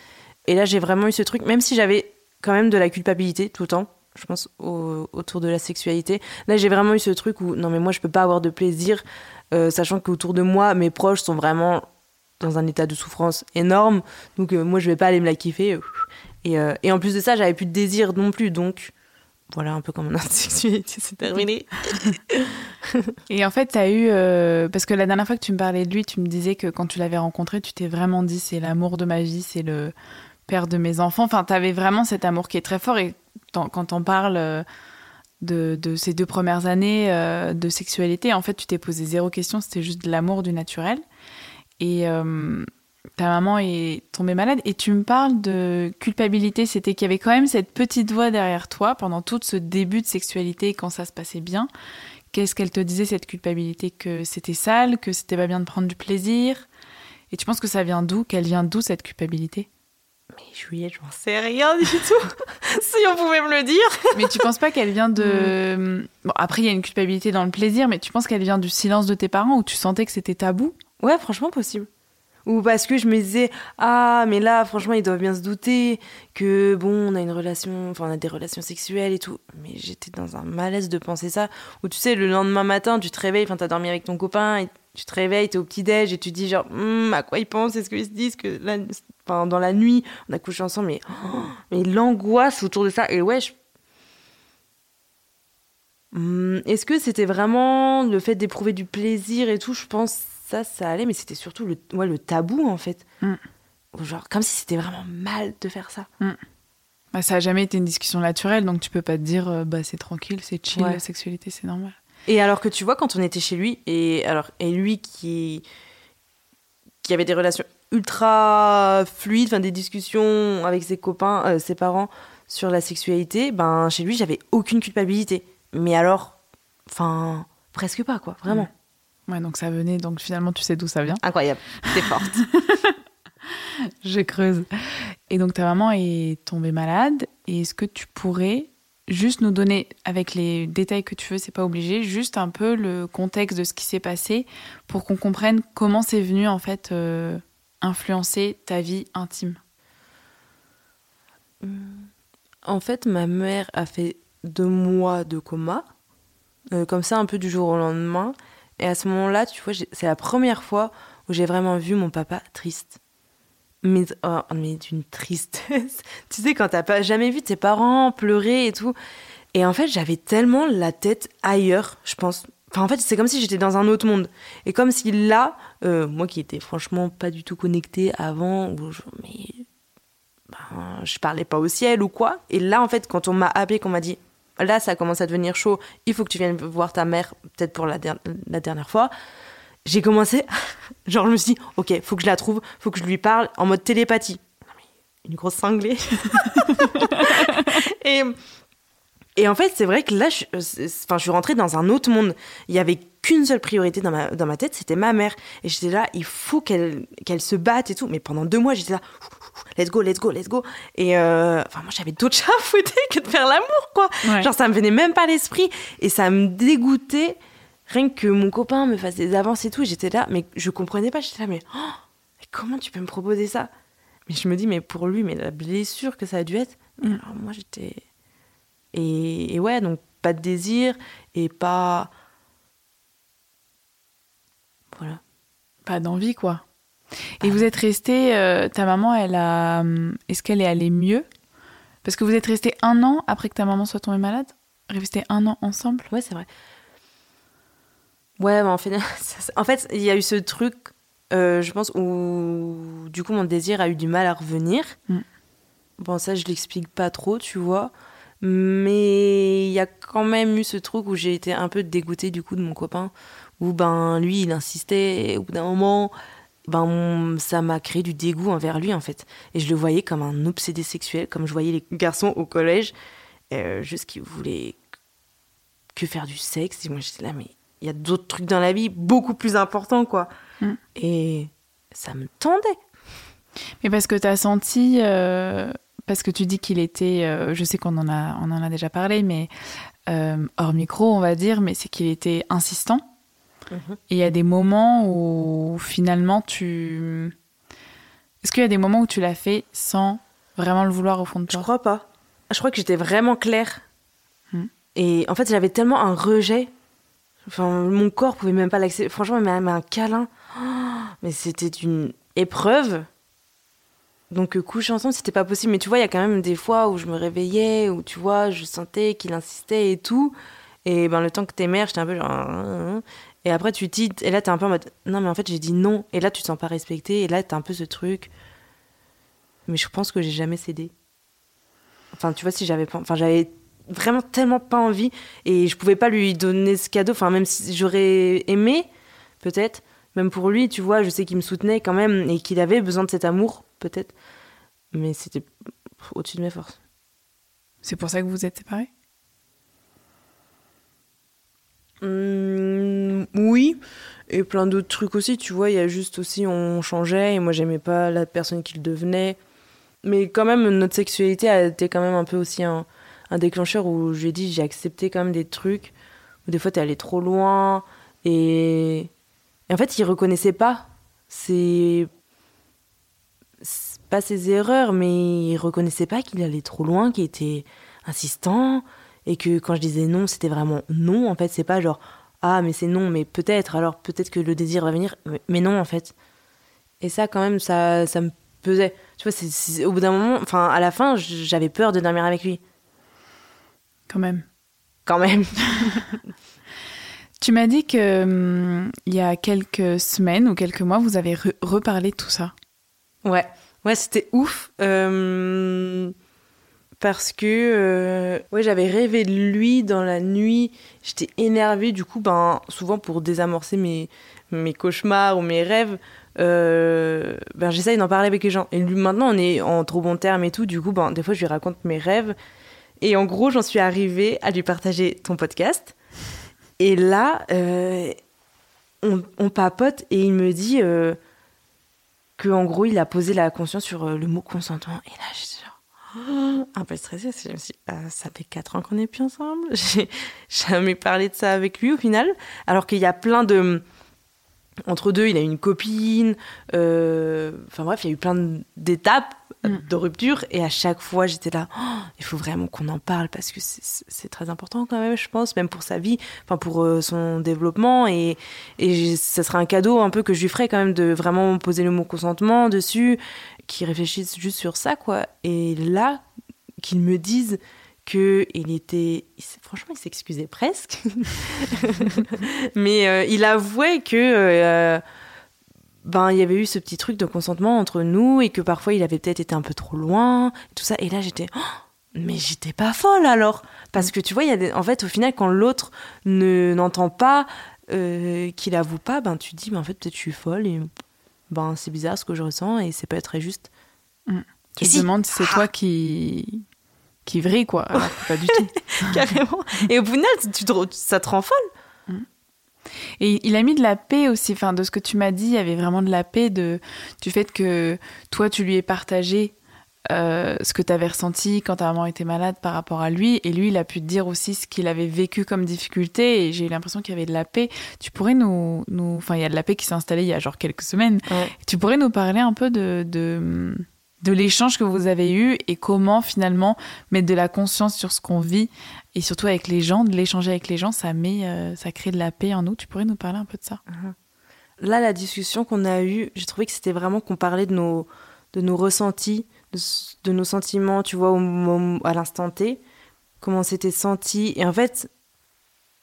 Et là, j'ai vraiment eu ce truc, même si j'avais quand même de la culpabilité tout le temps, je pense, autour de la sexualité. Là, j'ai vraiment eu ce truc où, non, mais moi, je peux pas avoir de plaisir, euh, sachant qu'autour de moi, mes proches sont vraiment dans un état de souffrance énorme. Donc, euh, moi, je vais pas aller me la kiffer. Et, euh, et en plus de ça, j'avais plus de désir non plus. Donc, voilà un peu comme notre sexualité s'est terminée. et en fait, tu as eu. parce que la dernière fois que tu me parlais de lui, tu me disais que quand tu l'avais rencontré, tu t'es vraiment dit c'est l'amour de ma vie, c'est le père de mes enfants. Enfin, tu avais vraiment cet amour qui est très fort. Et quand on parle euh, de, ces deux premières années euh, de sexualité, en fait, tu t'es posé zéro question. C'était juste de l'amour du naturel. Et euh, ta maman est tombée malade. Et tu me parles de culpabilité. C'était qu'il y avait quand même cette petite voix derrière toi pendant tout ce début de sexualité quand ça se passait bien. Qu'est-ce qu'elle te disait, cette culpabilité? Que c'était sale, que c'était pas bien de prendre du plaisir? Et tu penses que ça vient d'où? Qu'elle vient d'où cette culpabilité? Mais Juliette, j'en sais rien du tout. si on pouvait me le dire. mais tu penses pas qu'elle vient de. Mm. Bon, après, il y a une culpabilité dans le plaisir, mais tu penses qu'elle vient du silence de tes parents où tu sentais que c'était tabou? Ouais, franchement, possible. Ou parce que je me disais, ah, mais là, franchement, ils doivent bien se douter que, bon, on a une relation, enfin, on a des relations sexuelles et tout. Mais j'étais dans un malaise de penser ça. Ou tu sais, le lendemain matin, tu te réveilles, enfin, t'as dormi avec ton copain et tu te réveilles, t'es au petit-déj et tu te dis, genre, hum, à quoi ils pensent? Est-ce qu'ils se disent que là, dans la nuit, on a couché ensemble, mais, mais l'angoisse autour de ça. Et ouais, hum, est-ce que c'était vraiment le fait d'éprouver du plaisir et tout? Je pense ça, ça allait, mais c'était surtout le, ouais, le tabou en fait. Mm. Genre, comme si c'était vraiment mal de faire ça. Mm. Bah, ça a jamais été une discussion naturelle, donc tu peux pas te dire, euh, bah c'est tranquille, c'est chill, la sexualité, c'est normal. Et alors que tu vois, quand on était chez lui, et, alors, et lui qui, qui avait des relations ultra fluide, enfin des discussions avec ses copains, euh, ses parents sur la sexualité, ben chez lui j'avais aucune culpabilité. Mais alors, enfin presque pas quoi, vraiment. Ouais. donc ça venait, donc finalement tu sais d'où ça vient. Incroyable, t'es forte. Je creuse. Et donc ta maman est tombée malade. Et est-ce que tu pourrais juste nous donner, avec les détails que tu veux, c'est pas obligé, juste un peu le contexte de ce qui s'est passé pour qu'on comprenne comment c'est venu en fait euh, influencer ta vie intime? En fait, ma mère a fait deux mois de coma, euh, comme ça un peu du jour au lendemain. Et à ce moment-là, tu vois, c'est la première fois où j'ai vraiment vu mon papa triste. Mais, oh, mais d'une tristesse. tu sais, quand t'as pas jamais vu tes parents pleurer et tout. Et en fait, j'avais tellement la tête ailleurs, je pense. Enfin, en fait, c'est comme si j'étais dans un autre monde. Et comme si là, euh, moi qui étais franchement pas du tout connectée avant, où je, mais ben, je parlais pas au ciel ou quoi. Et là, en fait, quand on m'a appelé, qu'on m'a dit, là, ça commence à devenir chaud, il faut que tu viennes voir ta mère, peut-être pour la, la dernière fois j'ai commencé, genre je me suis dit, ok, faut que je la trouve, faut que je lui parle en mode télépathie. Une grosse cinglée. et, et en fait, c'est vrai que là, je, enfin, je suis rentrée dans un autre monde. Il y avait qu'une seule priorité dans ma, dans ma tête, c'était ma mère. Et j'étais là, il faut qu'elle qu'elle se batte et tout. Mais pendant deux mois, j'étais là, let's go, let's go, let's go. Et euh, enfin, moi, j'avais d'autres chats à fouetter que de faire l'amour, quoi. Genre, ça me venait même pas à l'esprit. Et ça me dégoûtait rien que mon copain me fasse des avances et tout, j'étais là, mais je comprenais pas, j'étais là, mais, oh, mais, comment tu peux me proposer ça? Mais je me dis, mais pour lui, mais la blessure que ça a dû être. Mm. Alors moi, j'étais. Et, ouais, donc pas de désir et pas. Voilà. Pas d'envie, quoi. Et vous êtes resté, euh, ta maman, elle a, est-ce qu'elle est allée mieux? Parce que vous êtes resté un an après que ta maman soit tombée malade? Resté un an ensemble? Ouais, c'est vrai. Ouais, en fait, en fait, il y a eu ce truc, euh, je pense, où du coup mon désir a eu du mal à revenir. Mm. Bon, ça, je l'explique pas trop, tu vois. Mais il y a quand même eu ce truc où j'ai été un peu dégoûtée du coup de mon copain, où ben lui, il insistait, et au bout d'un moment, ben ça m'a créé du dégoût envers lui en fait. Et je le voyais comme un obsédé sexuel, comme je voyais les garçons au collège, euh, juste qui voulaient que faire du sexe. Et moi j'étais là, mais il y a d'autres trucs dans la vie beaucoup plus importants, quoi. Mm. Et ça me tendait. Mais parce que tu as senti, euh, parce que tu dis qu'il était, euh, je sais qu'on en, a, on en a déjà parlé, mais euh, hors micro, on va dire, mais c'est qu'il était insistant. Mhm. Et il y a des moments où finalement tu. Est-ce qu'il y a des moments où tu l'as fait sans vraiment le vouloir au fond de toi? Je crois pas. Je crois que j'étais vraiment claire. Mm. Et en fait, j'avais tellement un rejet Enfin, mon corps pouvait même pas l'accepter. Franchement, même un câlin. mais c'était une épreuve. Donc, euh, coucher ensemble, c'était pas possible. Mais tu vois, il y a quand même des fois où je me réveillais, où tu vois, je sentais qu'il insistait et tout. Et ben, le temps que t'es mère, j'étais un peu genre. Et après, tu dis. Et là, t'es un peu en mode. Non, mais en fait, j'ai dit non. Et là, tu te sens pas respecté. Et là, t'as un peu ce truc. Mais je pense que j'ai jamais cédé. Enfin, tu vois, si j'avais pas. Enfin, j'avais vraiment tellement pas envie et je pouvais pas lui donner ce cadeau. Enfin, même si j'aurais aimé, peut-être, même pour lui, tu vois, je sais qu'il me soutenait quand même et qu'il avait besoin de cet amour, peut-être. Mais c'était au-dessus de mes forces. C'est pour ça que vous vous êtes séparés? Mmh, Oui, et plein d'autres trucs aussi, tu vois, il y a juste aussi, on changeait et moi j'aimais pas la personne qu'il devenait. Mais quand même, notre sexualité a été quand même un peu aussi un, déclencheur où je lui ai dit j'ai accepté quand même des trucs où des fois t'es allé trop loin et... en fait il reconnaissait pas c'est pas ses erreurs mais il reconnaissait pas qu'il allait trop loin qu'il était insistant et que quand je disais non c'était vraiment non en fait c'est pas genre ah mais c'est non mais peut-être alors peut-être que le désir va venir mais non en fait et ça quand même ça ça me pesait tu vois c'est au bout d'un moment enfin à la fin j'avais peur de dormir avec lui quand même. Quand même. tu m'as dit que hum, il y a quelques semaines ou quelques mois, vous avez reparlé de tout ça. Ouais, ouais, c'était ouf. Euh, parce que euh, ouais, j'avais rêvé de lui dans la nuit. J'étais énervée, du coup, ben, souvent pour désamorcer mes, mes cauchemars ou mes rêves, euh, ben, j'essaye d'en parler avec les gens. Et lui, maintenant, on est en trop bon terme et tout. Du coup, ben, des fois, je lui raconte mes rêves. Et en gros, j'en suis arrivée à lui partager ton podcast. Et là, euh, on, papote et il me dit euh, que en gros, il a posé la conscience sur euh, le mot consentement. Et là, je un peu stressée. Je me suis dit, euh, ça fait 4 ans qu'on n'est plus ensemble. J'ai jamais parlé de ça avec lui au final. Alors qu'il y a plein de. Entre deux, il a une copine. euh, Enfin bref, il y a eu plein d'étapes. De rupture. Et à chaque fois, j'étais là, Oh, il faut vraiment qu'on en parle parce que c'est très important quand même, je pense, même pour sa vie, enfin pour euh, son développement. Et, et ça serait un cadeau un peu que je lui ferais quand même de vraiment poser le mot consentement dessus, qu'il réfléchisse juste sur ça, quoi. Et là, qu'il me dise que il était franchement il s'excusait presque mais euh, il avouait que euh, ben il y avait eu ce petit truc de consentement entre nous et que parfois il avait peut-être été un peu trop loin tout ça. Et là j'étais Oh, mais j'étais pas folle alors. Parce que tu vois il y a des... en fait au final quand l'autre ne n'entend pas euh, qu'il avoue pas ben tu te dis ben en fait peut-être je suis folle et ben c'est bizarre ce que je ressens et c'est pas très juste. Tu Et te si- demandes si c'est toi qui qui vrille quoi, alors que pas du tout. carrément. Et au final tu te... ça te rend folle Et il a mis de la paix aussi, enfin de ce que tu m'as dit, il y avait vraiment de la paix de du fait que toi tu lui aies partagé euh, ce que tu avais ressenti quand ta maman était malade par rapport à lui, et lui il a pu te dire aussi ce qu'il avait vécu comme difficulté, et j'ai eu l'impression qu'il y avait de la paix. Tu pourrais nous, nous, enfin il y a de la paix qui s'est installée il y a genre quelques semaines. Ouais. Tu pourrais nous parler un peu de de, de l'échange que vous avez eu et comment finalement mettre de la conscience sur ce qu'on vit et surtout avec les gens, de l'échanger avec les gens, ça met, euh, ça crée de la paix en nous. Tu pourrais nous parler un peu de ça? Là, la discussion qu'on a eue, j'ai trouvé que c'était vraiment qu'on parlait de nos, de nos ressentis, de, nos sentiments, tu vois, au, moment- à l'instant T, comment on s'était senti. Et en fait,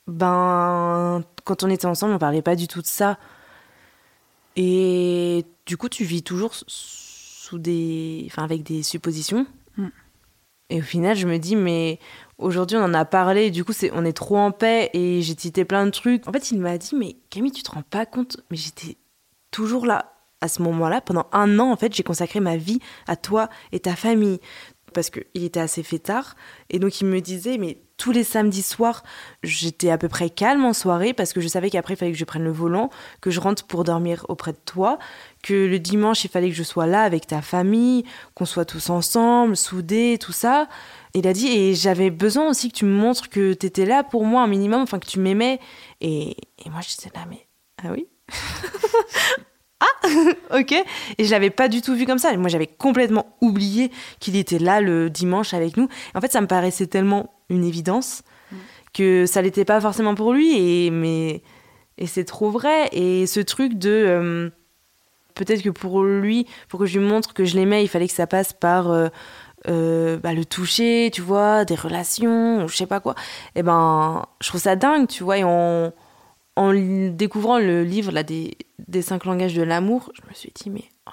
ben, quand on était ensemble, on parlait pas du tout de ça. Et du coup, tu vis toujours sous des, enfin, avec des suppositions. Mm. Et au final, je me dis, mais aujourd'hui, on en a parlé, et du coup, c'est, on est trop en paix, et j'ai cité plein de trucs. En fait, il m'a dit, mais Camille, tu te rends pas compte, mais j'étais toujours là. À ce moment-là, pendant un an, en fait, j'ai consacré ma vie à toi et ta famille. Parce qu'il était assez fêtard. Et donc, il me disait, mais tous les samedis soirs, j'étais à peu près calme en soirée parce que je savais qu'après, il fallait que je prenne le volant, que je rentre pour dormir auprès de toi, que le dimanche, il fallait que je sois là avec ta famille, qu'on soit tous ensemble, soudés, tout ça. Il a dit, et j'avais besoin aussi que tu me montres que tu étais là pour moi un minimum, enfin que tu m'aimais. Et, et moi, j'étais là, mais ah oui? Ah Ok. Et je l'avais pas du tout vu comme ça. Moi, j'avais complètement oublié qu'il était là le dimanche avec nous. En fait, ça me paraissait tellement une évidence que ça l'était pas forcément pour lui. Et, mais, et c'est trop vrai. Et ce truc de. euh, Peut-être que pour lui, pour que je lui montre que je l'aimais, il fallait que ça passe par euh, euh, bah, le toucher, tu vois, des relations, ou je sais pas quoi. Et ben, je trouve ça dingue, tu vois. Et en, découvrant le livre là, des, des cinq langages de l'amour, je me suis dit, mais, oh,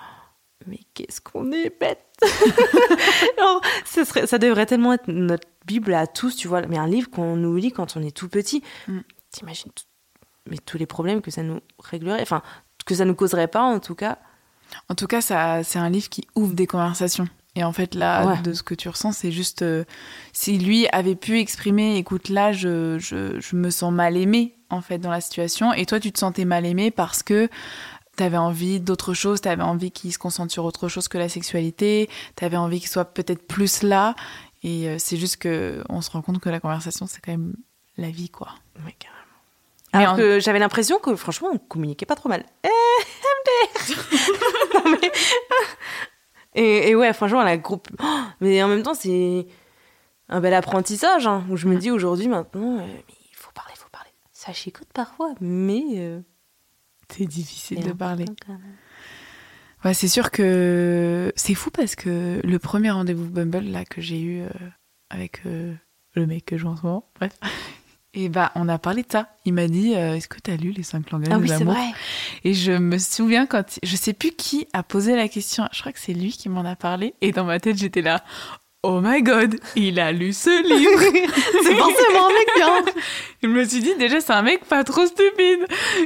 mais qu'est-ce qu'on est bête Genre, ça, serait, ça devrait tellement être notre Bible à tous, tu vois. Mais un livre qu'on nous lit quand on est tout petit, Mm. t'imagines mais tous les problèmes que ça nous réglerait, enfin, que ça nous causerait pas en tout cas. En tout cas, ça, c'est un livre qui ouvre des conversations. Et en fait, là, Ouais. de ce que tu ressens, c'est juste euh, si lui avait pu exprimer, écoute, là, je, je, je me sens mal aimé en fait dans la situation, et toi, tu te sentais mal aimé parce que t'avais envie d'autre chose, t'avais envie qu'il se concentre sur autre chose que la sexualité, t'avais envie qu'il soit peut-être plus là, et euh, c'est juste que on se rend compte que la conversation, c'est quand même la vie, quoi. Carrément. Mais Alors en- que j'avais l'impression que franchement, on communiquait pas trop mal. Eh, MDR Non, mais- et, et ouais, franchement, la groupe. Oh, mais en même temps, c'est un bel apprentissage hein, où je me dis aujourd'hui, maintenant, euh, mais il faut parler, il faut parler. Ça chicote parfois, mais. euh, C'est difficile de parler. Ouais, c'est sûr que c'est fou parce que le premier rendez-vous Bumble là que j'ai eu euh, avec euh, le mec que je joue en ce moment, bref, et bah on a parlé de ça. Il m'a dit euh, est-ce que t'as lu les cinq langages Ah de oui, c'est l'amour vrai. Et je me souviens quand je sais plus qui a posé la question. Je crois que c'est lui qui m'en a parlé. Et dans ma tête j'étais là. Oh my god, il a lu ce livre. c'est forcément un mec bien. Je me suis dit déjà c'est un mec pas trop stupide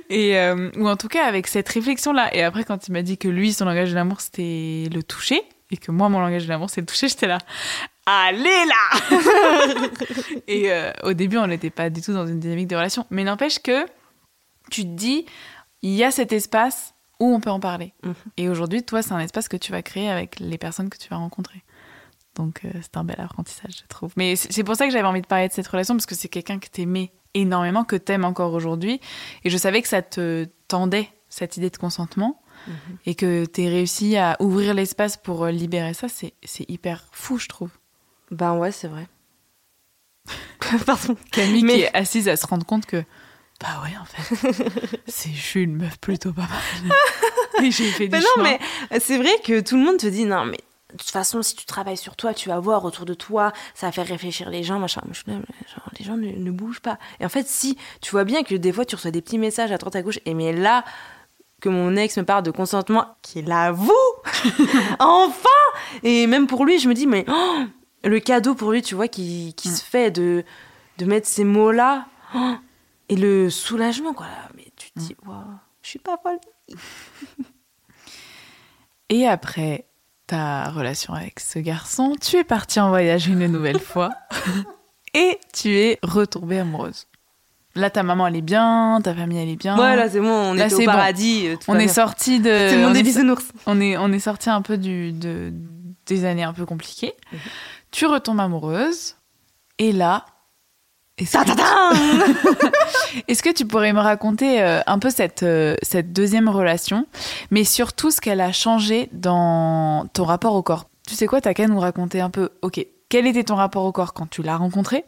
et euh, ou en tout cas avec cette réflexion là et après quand il m'a dit que lui son langage de l'amour c'était le toucher et que moi mon langage de l'amour c'est le toucher j'étais là allez là et euh, au début on n'était pas du tout dans une dynamique de relation mais n'empêche que tu te dis il y a cet espace où on peut en parler Mhm. et aujourd'hui toi c'est un espace que tu vas créer avec les personnes que tu vas rencontrer Donc euh, c'est un bel apprentissage, je trouve. Mais c'est pour ça que j'avais envie de parler de cette relation, parce que c'est quelqu'un que t'aimais énormément, que t'aimes encore aujourd'hui. Et je savais que ça te tendait, cette idée de consentement. Mhm. Et que t'aies réussi à ouvrir l'espace pour euh, libérer ça, c'est hyper fou, je trouve. Ben ouais, c'est vrai. Pardon. Camille qui est assise à se rendre compte que bah ouais, en fait, c'est je suis une meuf plutôt pas mal. Et j'ai fait des Non, mais c'est vrai que tout le monde te dit non, mais de toute façon, si tu travailles sur toi, tu vas voir autour de toi, ça va faire réfléchir les gens, machin. les gens ne, bougent pas. Et en fait, si tu vois bien que des fois, tu reçois des petits messages à droite à gauche, et mais là, que mon ex me parle de consentement, qu'il avoue, enfin Et même pour lui, je me dis, mais oh, le cadeau pour lui, tu vois, qui, qui se fait de, de mettre ces mots-là, oh, et le soulagement, quoi. Mais tu te dis, waouh, je suis pas folle. et après ta relation avec ce garçon, tu es partie en voyage une nouvelle fois et tu es retombée amoureuse. Là, ta maman, elle est bien, ta famille, elle est bien. Ouais, là, c'est bon, on est au paradis. Euh, on est sorti de. C'est mon bisounours. On est, on est sorti un peu du, de, des années un peu compliquées. Mhm. Tu retombes amoureuse. Et là. Est-ce que... tu pourrais me raconter euh, un peu cette, euh, cette deuxième relation, mais surtout ce qu'elle a changé dans ton rapport au corps? Tu sais quoi, t'as qu'à nous raconter un peu, ok, quel était ton rapport au corps quand tu l'as rencontré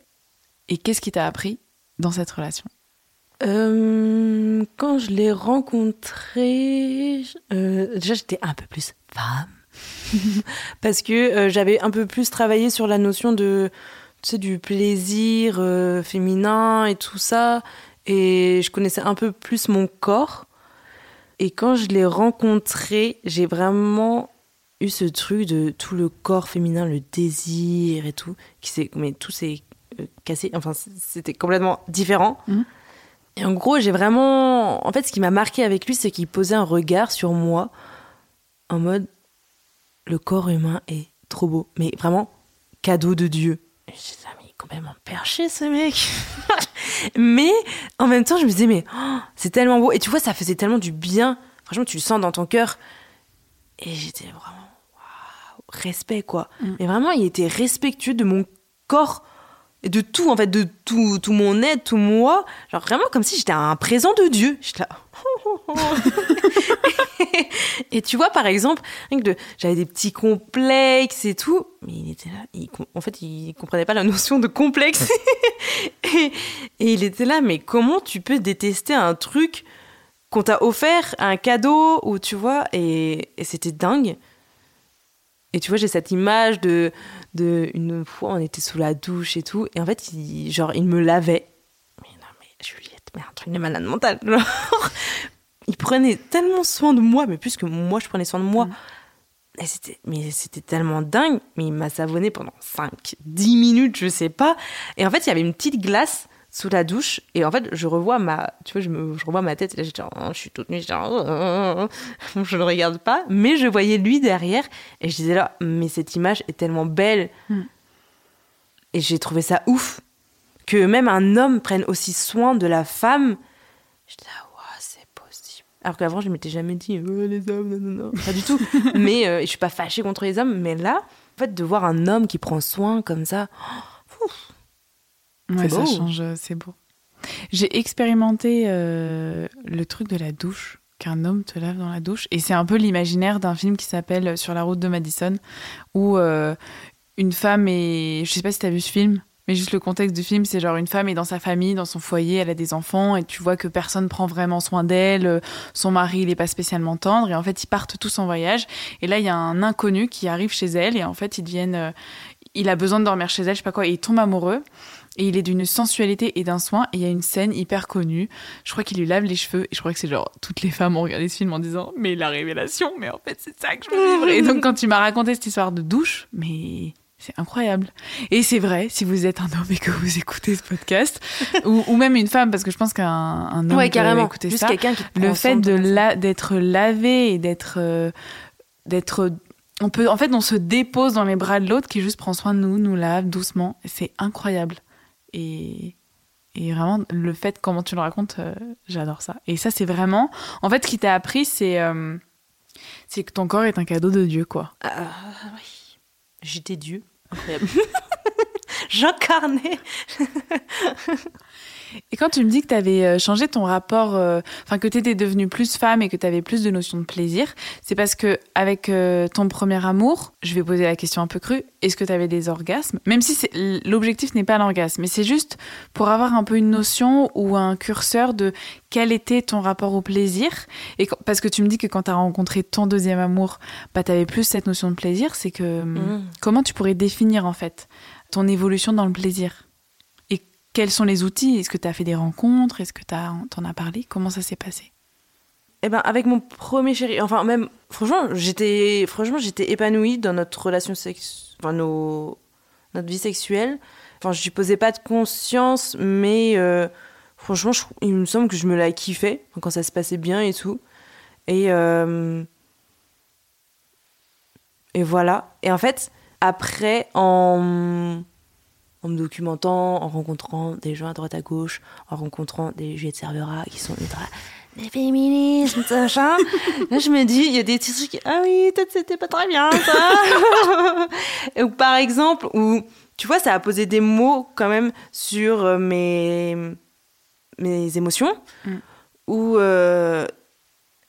Et qu'est-ce qui t'a appris dans cette relation? Euh, Quand je l'ai rencontré, déjà j'étais un peu plus femme. parce que euh, j'avais un peu plus travaillé sur la notion de tu sais, du plaisir euh, féminin et tout ça. Et je connaissais un peu plus mon corps. Et quand je l'ai rencontré, j'ai vraiment eu ce truc de tout le corps féminin, le désir et tout, qui s'est, mais tout s'est euh, cassé. Enfin, c'était complètement différent. Mhm. Et en gros, j'ai vraiment. En fait, ce qui m'a marqué avec lui, c'est qu'il posait un regard sur moi en mode le corps humain est trop beau. Mais vraiment, cadeau de Dieu. je disais, ah, mais il est complètement perché ce mec. mais en même temps, je me disais, mais oh, c'est tellement beau. Et tu vois, ça faisait tellement du bien. Franchement, tu le sens dans ton cœur. Et j'étais vraiment, waouh, respect quoi. Mm. Mais vraiment, il était respectueux de mon corps et de tout, en fait, de tout, tout mon être, tout moi. Genre vraiment comme si j'étais un présent de Dieu. J'étais là. et tu vois, par exemple, j'avais des petits complexes et tout, mais il était là. en fait, il comprenait pas la notion de complexe. et, il était là, mais comment tu peux détester un truc qu'on t'a offert, un cadeau, ou tu vois, et, c'était dingue. Et tu vois, j'ai cette image de, de une fois, on était sous la douche et tout, et en fait, il, genre, il me lavait. Mais non, mais Juliette, mais un truc de malade mental. il prenait tellement soin de moi, mais plus que moi je prenais soin de moi. Mm. Et c'était, mais c'était tellement dingue. Mais il m'a savonné pendant 5, 10 minutes, je sais pas. Et en fait, il y avait une petite glace sous la douche. Et en fait, je revois ma, tu vois, je, me, je revois ma tête. Et là, j'étais, oh, je suis toute nue. Oh, je ne regarde pas. Mais je voyais lui derrière. Et je disais là, mais cette image est tellement belle. Mm. Et j'ai trouvé ça ouf. Que même un homme prenne aussi soin de la femme. J'étais là, alors qu'avant, je m'étais jamais dit oh, les hommes, non, non, non. Pas du tout. mais euh, je suis pas fâchée contre les hommes. Mais là, en fait, de voir un homme qui prend soin comme ça, ouais, ça change, euh, c'est beau. J'ai expérimenté euh, le truc de la douche, qu'un homme te lave dans la douche. Et c'est un peu l'imaginaire d'un film qui s'appelle Sur la route de Madison, où une femme est. Je sais pas si tu as vu ce film. Mais juste le contexte du film, c'est genre une femme est dans sa famille, dans son foyer, elle a des enfants, et tu vois que personne prend vraiment soin d'elle, euh, son mari, il est pas spécialement tendre, et en fait, ils partent tous en voyage. Et là, il y a un inconnu qui arrive chez elle, et en fait, ils deviennent. Euh, il a besoin de dormir chez elle, je sais pas quoi, et il tombe amoureux. Et il est d'une sensualité et d'un soin. Et il y a une scène hyper connue. Je crois qu'il lui lave les cheveux. Et je crois que c'est genre toutes les femmes ont regardé ce film en disant Mais la révélation, mais en fait, c'est ça que je veux vivre. Et donc, quand tu m'as raconté cette histoire de douche, mais c'est incroyable. Et c'est vrai, si vous êtes un homme et que vous écoutez ce podcast, ou, même une femme, parce que je pense qu'un homme ouais, carrément. écouter ça, le fait de la, d'être lavé et d'être, euh, d'être, on peut, en fait, on se dépose dans les bras de l'autre qui juste prend soin de nous, nous lave doucement. C'est incroyable. Et, vraiment, le fait, comment tu le racontes, euh, j'adore ça. Et ça, c'est vraiment, en fait, ce qui t'a appris, c'est, euh, c'est que ton corps est un cadeau de Dieu, quoi. Ah, oui. J'étais Dieu. incroyable. J'incarnais. Et quand tu me dis que tu avais euh, changé ton rapport, euh, enfin que tu étais devenue plus femme et que tu avais plus de notions de plaisir, c'est parce que avec euh, ton premier amour, je vais poser la question un peu crue, est-ce que tu avais des orgasmes? Même si l'objectif n'est pas l'orgasme, mais c'est juste pour avoir un peu une notion ou un curseur de quel était ton rapport au plaisir. Et parce que tu me dis que quand tu as rencontré ton deuxième amour, bah, tu avais plus cette notion de plaisir, c'est que mmh. comment tu pourrais définir en fait ton évolution dans le plaisir? Quels sont les outils? Est-ce que tu as fait des rencontres? Est-ce que tu en as parlé? Comment ça s'est passé? Eh ben, avec mon premier chéri, enfin, même, franchement, j'étais, franchement, j'étais épanouie dans notre relation sexuelle, enfin, nos, notre vie sexuelle. Enfin, je lui posais pas de conscience, mais euh, franchement, il me semble que je me la kiffais quand ça se passait bien et tout. Et, euh, et voilà. Et en fait, après, en en me documentant, en rencontrant des gens à droite à gauche, en rencontrant des Juliette Cervera qui sont ultra des féminismes, machin. Là, je me dis, il y a des trucs qui, ah oui, peut-être c'était pas très bien, ça. ou par exemple, où, tu vois, ça a posé des mots quand même sur euh, mes, mes émotions. Mm. Ou, euh,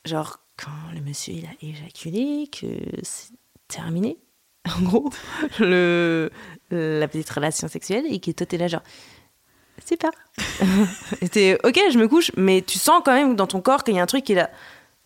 genre, quand le monsieur, il a éjaculé, que c'est terminé. En gros, le, la petite relation sexuelle et qui toi t'es là genre super et ok je me couche mais tu sens quand même dans ton corps qu'il y a un truc qui est là.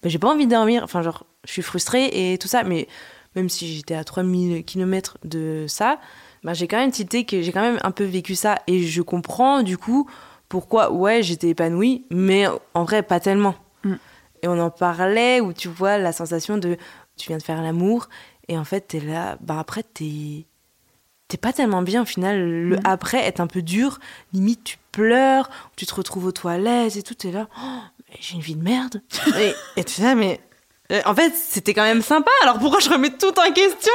Bah, j'ai pas envie de dormir. Enfin genre je suis frustrée et tout ça mais même si j'étais à 3000 km de ça bah, j'ai quand même cité que j'ai quand même un peu vécu ça et je comprends du coup pourquoi ouais j'étais épanouie mais en vrai pas tellement. Mm. et on en parlait où tu vois la sensation de tu viens de faire l'amour et en fait t'es là bah après t'es t'es pas tellement bien au final. Le mm. après est un peu dur. Limite, tu pleures, tu te retrouves aux toilettes et tout. T'es là, oh, j'ai une vie de merde. et, tu sais, mais euh, en fait, c'était quand même sympa. Alors pourquoi je remets tout en question?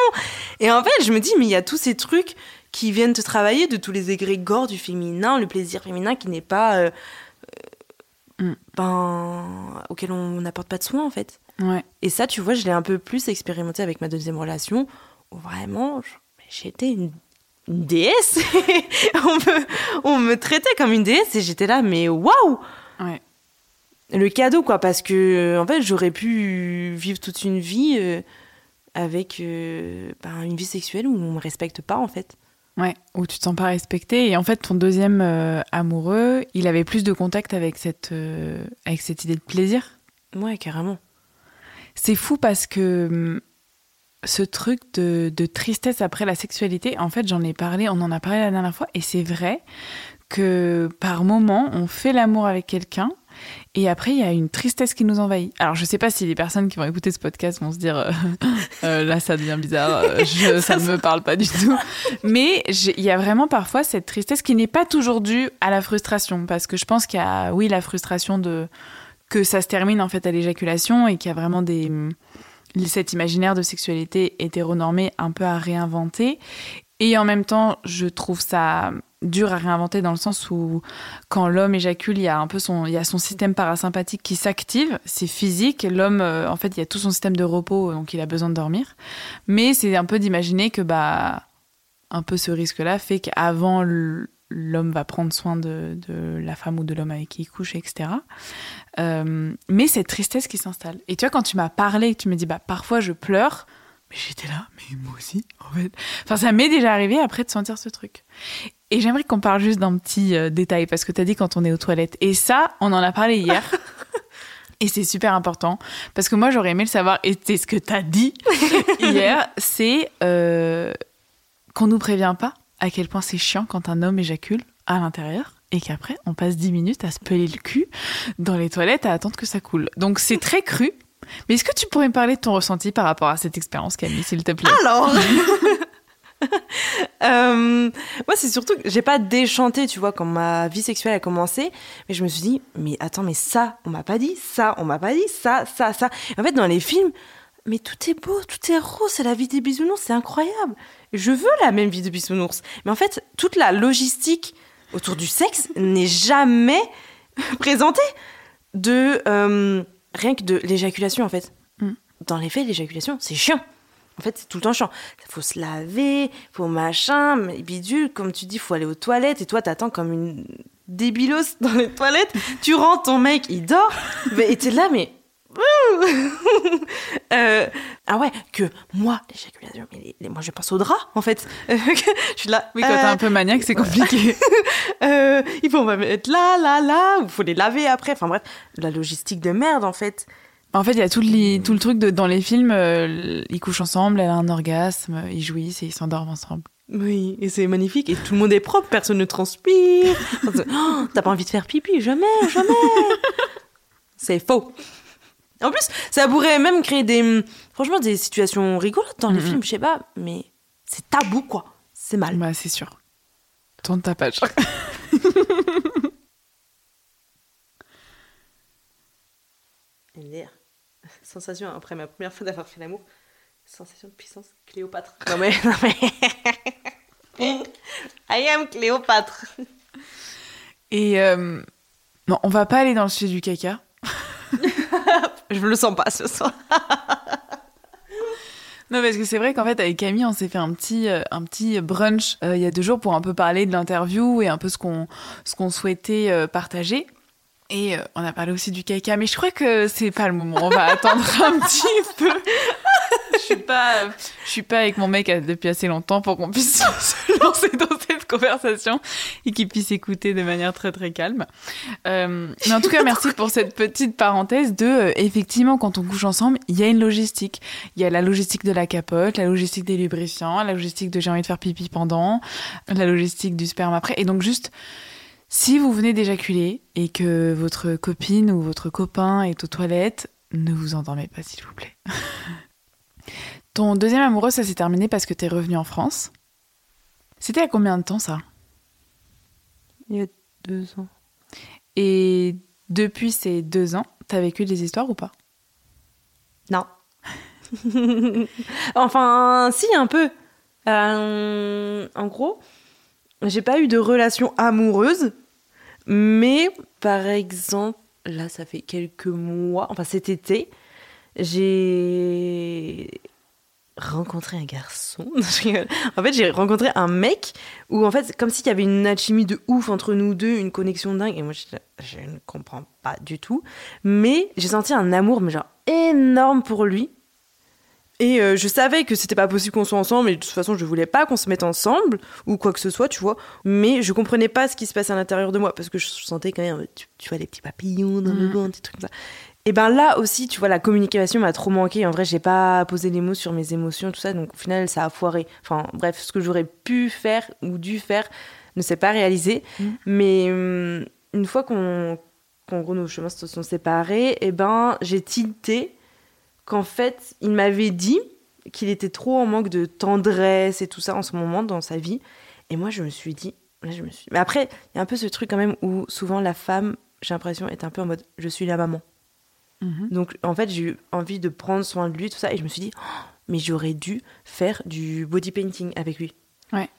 Et en fait, je me dis, mais il y a tous ces trucs qui viennent te travailler de tous les égrégores du féminin, le plaisir féminin qui n'est pas. Euh, euh, mm. ben, auquel on n'apporte pas de soin en fait. Ouais. Et ça, tu vois, je l'ai un peu plus expérimenté avec ma deuxième relation, où vraiment, j'étais une, déesse. on, me, on me traitait comme une déesse et j'étais là, mais waouh ouais. Le cadeau, quoi, parce que en fait, j'aurais pu vivre toute une vie euh, avec euh, ben, une vie sexuelle où on me respecte pas, en fait. Ouais, où tu te sens pas respecté. Et en fait, ton deuxième euh, amoureux, il avait plus de contact avec cette, avec cette idée de plaisir? Ouais, carrément. C'est fou parce que hum, ce truc de, tristesse après la sexualité, en fait, j'en ai parlé, on en a parlé la dernière fois, et c'est vrai que par moment, on fait l'amour avec quelqu'un, et après, il y a une tristesse qui nous envahit. Alors, je sais pas si les personnes qui vont écouter ce podcast vont se dire, euh, euh, là, ça devient bizarre, euh, ça ne me parle pas du tout. Mais il y a vraiment parfois cette tristesse qui n'est pas toujours due à la frustration, parce que je pense qu'il y a, oui, la frustration de que ça se termine en fait à l'éjaculation et qu'il y a vraiment des cet imaginaire de sexualité hétéronormée un peu à réinventer. Et en même temps, je trouve ça dur à réinventer dans le sens où quand l'homme éjacule, il y a un peu son, il y a son système parasympathique qui s'active, c'est physique. L'homme, euh, en fait, il y a tout son système de repos, donc il a besoin de dormir. Mais c'est un peu d'imaginer que bah, un peu ce risque-là fait qu'avant l'homme va prendre soin de, la femme ou de l'homme avec qui il couche, etc. Euh, mais cette tristesse qui s'installe. Et tu vois, quand tu m'as parlé, tu me dis, bah, parfois je pleure, mais j'étais là, mais moi aussi, en fait. Enfin, ça m'est déjà arrivé après de sentir ce truc. Et j'aimerais qu'on parle juste d'un petit euh, détail, parce que tu as dit quand on est aux toilettes. Et ça, on en a parlé hier. et c'est super important, parce que moi, j'aurais aimé le savoir, et c'est ce que tu as dit hier, c'est euh, qu'on nous prévient pas à quel point c'est chiant quand un homme éjacule à l'intérieur et qu'après on passe 10 minutes à se peler le cul dans les toilettes à attendre que ça coule. Donc c'est très cru. Mais est-ce que tu pourrais me parler de ton ressenti par rapport à cette expérience, Camille, s'il te plaît? Alors euh, Moi, c'est surtout que j'ai pas déchanté, tu vois, quand ma vie sexuelle a commencé. Mais je me suis dit, mais attends, mais ça, on m'a pas dit, ça, on m'a pas dit, ça, ça, ça. en fait, dans les films, mais tout est beau, tout est rose, c'est la vie des bisounours, c'est incroyable. Je veux la même vie de bisounours. Mais en fait, toute la logistique autour du sexe n'est jamais présentée de euh, rien que de l'éjaculation en fait. Mm. Dans les faits, l'éjaculation, c'est chiant. En fait, c'est tout le temps chiant. Il faut se laver, faut machin, mais bidule, comme tu dis, faut aller aux toilettes, et toi, t'attends comme une débilos dans les toilettes. tu rentres, ton mec, il dort, et t'es là, mais euh, ah ouais, que moi, l'éjaculation, mais moi je pense au drap en fait. je suis là. Oui, quand t'es un euh, peu maniaque, c'est compliqué. euh, il faut me mettre là, là, là, il faut les laver après. Enfin bref, la logistique de merde en fait. En fait, il y a tout le, tout le truc de, dans les films, euh, ils couchent ensemble, elle a un orgasme, ils jouissent et ils s'endorment ensemble. Oui, et c'est magnifique. Et tout le monde est propre, personne ne transpire. Oh, t'as pas envie de faire pipi, jamais, jamais. c'est faux. En plus, ça pourrait même créer des, franchement, des situations rigolotes dans les films, je sais pas, mais c'est tabou, quoi. C'est mal. Bah, c'est sûr. Tourne ta page. Sensation après ma première fois d'avoir fait l'amour. Sensation de puissance. Cléopâtre. Non mais, non mais. I am Cléopâtre. Et euh, non, on va pas aller dans le sujet du caca. Je le sens pas ce soir. Non, parce que c'est vrai qu'en fait, avec Camille, on s'est fait un petit, euh, un petit brunch euh, il y a deux jours pour un peu parler de l'interview et un peu ce qu'on, ce qu'on souhaitait euh, partager. Et on a parlé aussi du caca, mais je crois que c'est pas le moment. On va attendre un petit peu je suis pas, je suis pas avec mon mec depuis assez longtemps pour qu'on puisse se lancer dans cette conversation et qu'il puisse écouter de manière très très calme. Euh, mais en tout cas, merci pour cette petite parenthèse de, euh, effectivement, quand on couche ensemble, il y a une logistique. Il y a la logistique de la capote, la logistique des lubrifiants, la logistique de j'ai envie de faire pipi pendant, la logistique du sperme après. Et donc juste, si vous venez d'éjaculer et que votre copine ou votre copain est aux toilettes, ne vous endormez pas, s'il vous plaît. Ton deuxième amoureux, ça s'est terminé parce que t'es revenu en France. C'était à combien de temps ça? Il y a deux ans. Et depuis ces deux ans, t'as vécu des histoires ou pas? Non. enfin, si, un peu. Euh, en gros, j'ai pas eu de relation amoureuse, mais par exemple, là, ça fait quelques mois, enfin cet été, j'ai rencontré un garçon. en fait, j'ai rencontré un mec où, en fait, comme s'il y avait une alchimie de ouf entre nous deux, une connexion dingue. Et moi, je, ne comprends pas du tout. Mais j'ai senti un amour, mais genre énorme pour lui. Et euh, je savais que c'était pas possible qu'on soit ensemble, et de toute façon, je voulais pas qu'on se mette ensemble, ou quoi que ce soit, tu vois. Mais je comprenais pas ce qui se passait à l'intérieur de moi, parce que je sentais quand même, tu, vois, les petits papillons dans le mmh. ventre, des trucs comme ça. Et ben là aussi, tu vois, la communication m'a trop manqué. En vrai, j'ai pas posé les mots sur mes émotions, tout ça. Donc au final, ça a foiré. Enfin bref, ce que j'aurais pu faire ou dû faire ne s'est pas réalisé. Mm. Mais hum, une fois qu'on, qu'en gros nos chemins se sont séparés, et ben j'ai tilté qu'en fait, il m'avait dit qu'il était trop en manque de tendresse et tout ça en ce moment dans sa vie. Et moi, je me suis dit, là, je me suis. Mais après, il y a un peu ce truc quand même où souvent la femme, j'ai l'impression, est un peu en mode, je suis la maman. Mhm. Donc, en fait, j'ai eu envie de prendre soin de lui, tout ça. Et je me suis dit, oh, mais j'aurais dû faire du body painting avec lui. Ouais.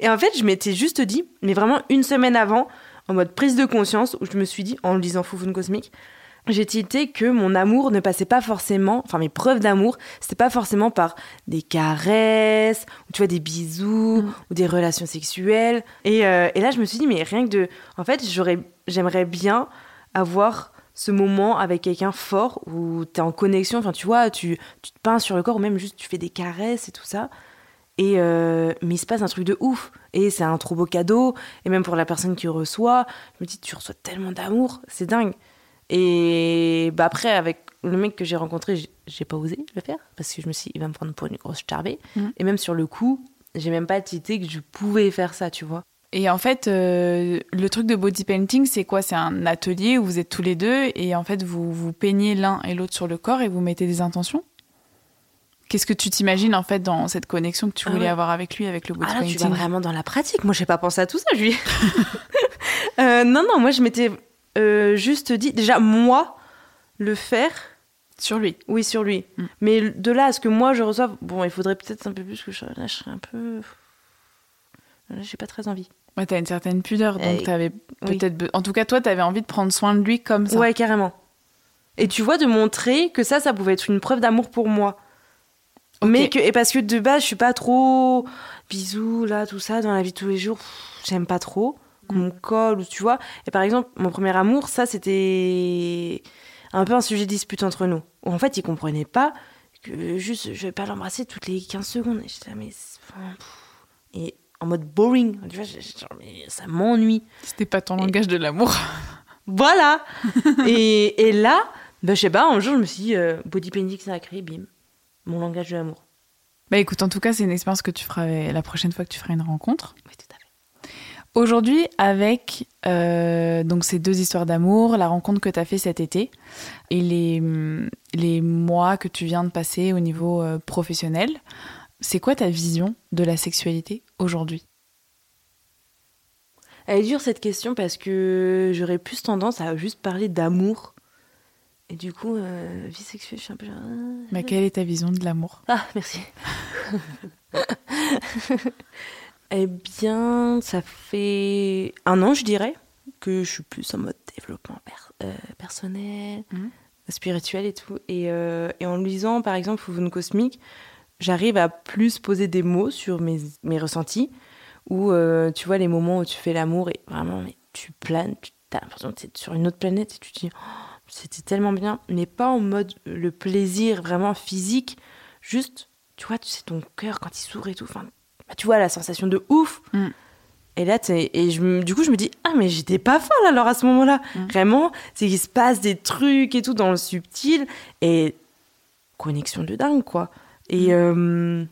Et en fait, je m'étais juste dit, mais vraiment une semaine avant, en mode prise de conscience, où je me suis dit, en lisant Foufoune Cosmique, j'ai tilté que mon amour ne passait pas forcément, enfin mes preuves d'amour, c'était pas forcément par des caresses, ou tu vois, des bisous, mhm. ou des relations sexuelles. Et, euh, et, là, je me suis dit, mais rien que de. En fait, j'aurais, j'aimerais bien avoir ce moment avec quelqu'un fort où tu es en connexion, enfin tu vois, tu, tu, te peins sur le corps ou même juste tu fais des caresses et tout ça. Et euh, mais il se passe un truc de ouf et c'est un trop beau cadeau et même pour la personne qui reçoit, je me dis tu reçois tellement d'amour, c'est dingue. Et bah après avec le mec que j'ai rencontré, j'ai pas osé le faire parce que je me suis dit, il va me prendre pour une grosse charbée mmh. et même sur le coup, j'ai même pas tité que je pouvais faire ça, tu vois. Et en fait, euh, le truc de body painting, c'est quoi? C'est un atelier où vous êtes tous les deux et en fait, vous vous peignez l'un et l'autre sur le corps et vous mettez des intentions? Qu'est-ce que tu t'imagines en fait dans cette connexion que tu ah voulais avoir avec lui, avec le body ah, painting Tu vas vraiment dans la pratique. Moi, j'ai pas pensé à tout ça, lui. euh, non, non, moi, je m'étais euh, juste dit, déjà, moi, le faire. Sur lui Oui, sur lui. Mm. Mais de là à ce que moi, je reçoive, bon, il faudrait peut-être un peu plus que je. Là, je serais un peu. Là, j'ai pas très envie. Ouais, t'as une certaine pudeur, donc t'avais peut-être. En tout cas, toi, t'avais envie de prendre soin de lui comme ça. Ouais, carrément. Et tu vois, de montrer que ça, ça pouvait être une preuve d'amour pour moi. Mais que, et parce que de base, je suis pas trop bisous, là, tout ça, dans la vie de tous les jours, j'aime pas trop qu'on me colle, ou tu vois. Et par exemple, mon premier amour, ça, c'était un peu un sujet de dispute entre nous. Où en fait, il comprenait pas que juste, je vais pas l'embrasser toutes les 15 secondes. Et j'étais, mais. Et en mode boring, tu vois, mais ça m'ennuie. C'était pas ton langage de l'amour. Voilà et, et, là, bah, je sais pas, un jour, je me suis dit, euh, body painting créé bim, mon langage de l'amour. Bah écoute, en tout cas, c'est une expérience que tu feras la prochaine fois que tu feras une rencontre. Oui, tout à fait. Aujourd'hui, avec euh, donc ces deux histoires d'amour, la rencontre que tu as fait cet été et les, les mois que tu viens de passer au niveau euh, professionnel, c'est quoi ta vision de la sexualité aujourd'hui? Elle est dure cette question parce que j'aurais plus tendance à juste parler d'amour. Et du coup, euh, vie sexuelle, je suis un peu. Mais quelle est ta vision de l'amour? Ah, merci. eh bien, ça fait un an, je dirais, que je suis plus en mode développement euh, personnel, mhm. spirituel et tout. Et, euh, et, en lisant, par exemple, Foufoune Cosmique, j'arrive à plus poser des mots sur mes, mes ressentis, ou tu vois les moments où tu fais l'amour et vraiment, mais tu planes, tu as l'impression que tu es sur une autre planète et tu te dis, oh, c'était tellement bien, mais pas en mode le plaisir vraiment physique, juste, tu vois, tu sais, ton cœur quand il s'ouvre et tout, enfin, bah, tu vois la sensation de ouf. Mm. Et là, et je, du coup, je me dis, ah, mais j'étais pas folle alors à ce moment-là. Mm. Vraiment, c'est qu'il se passe des trucs et tout dans le subtil. Et connexion de dingue, quoi. Et, mm. euh,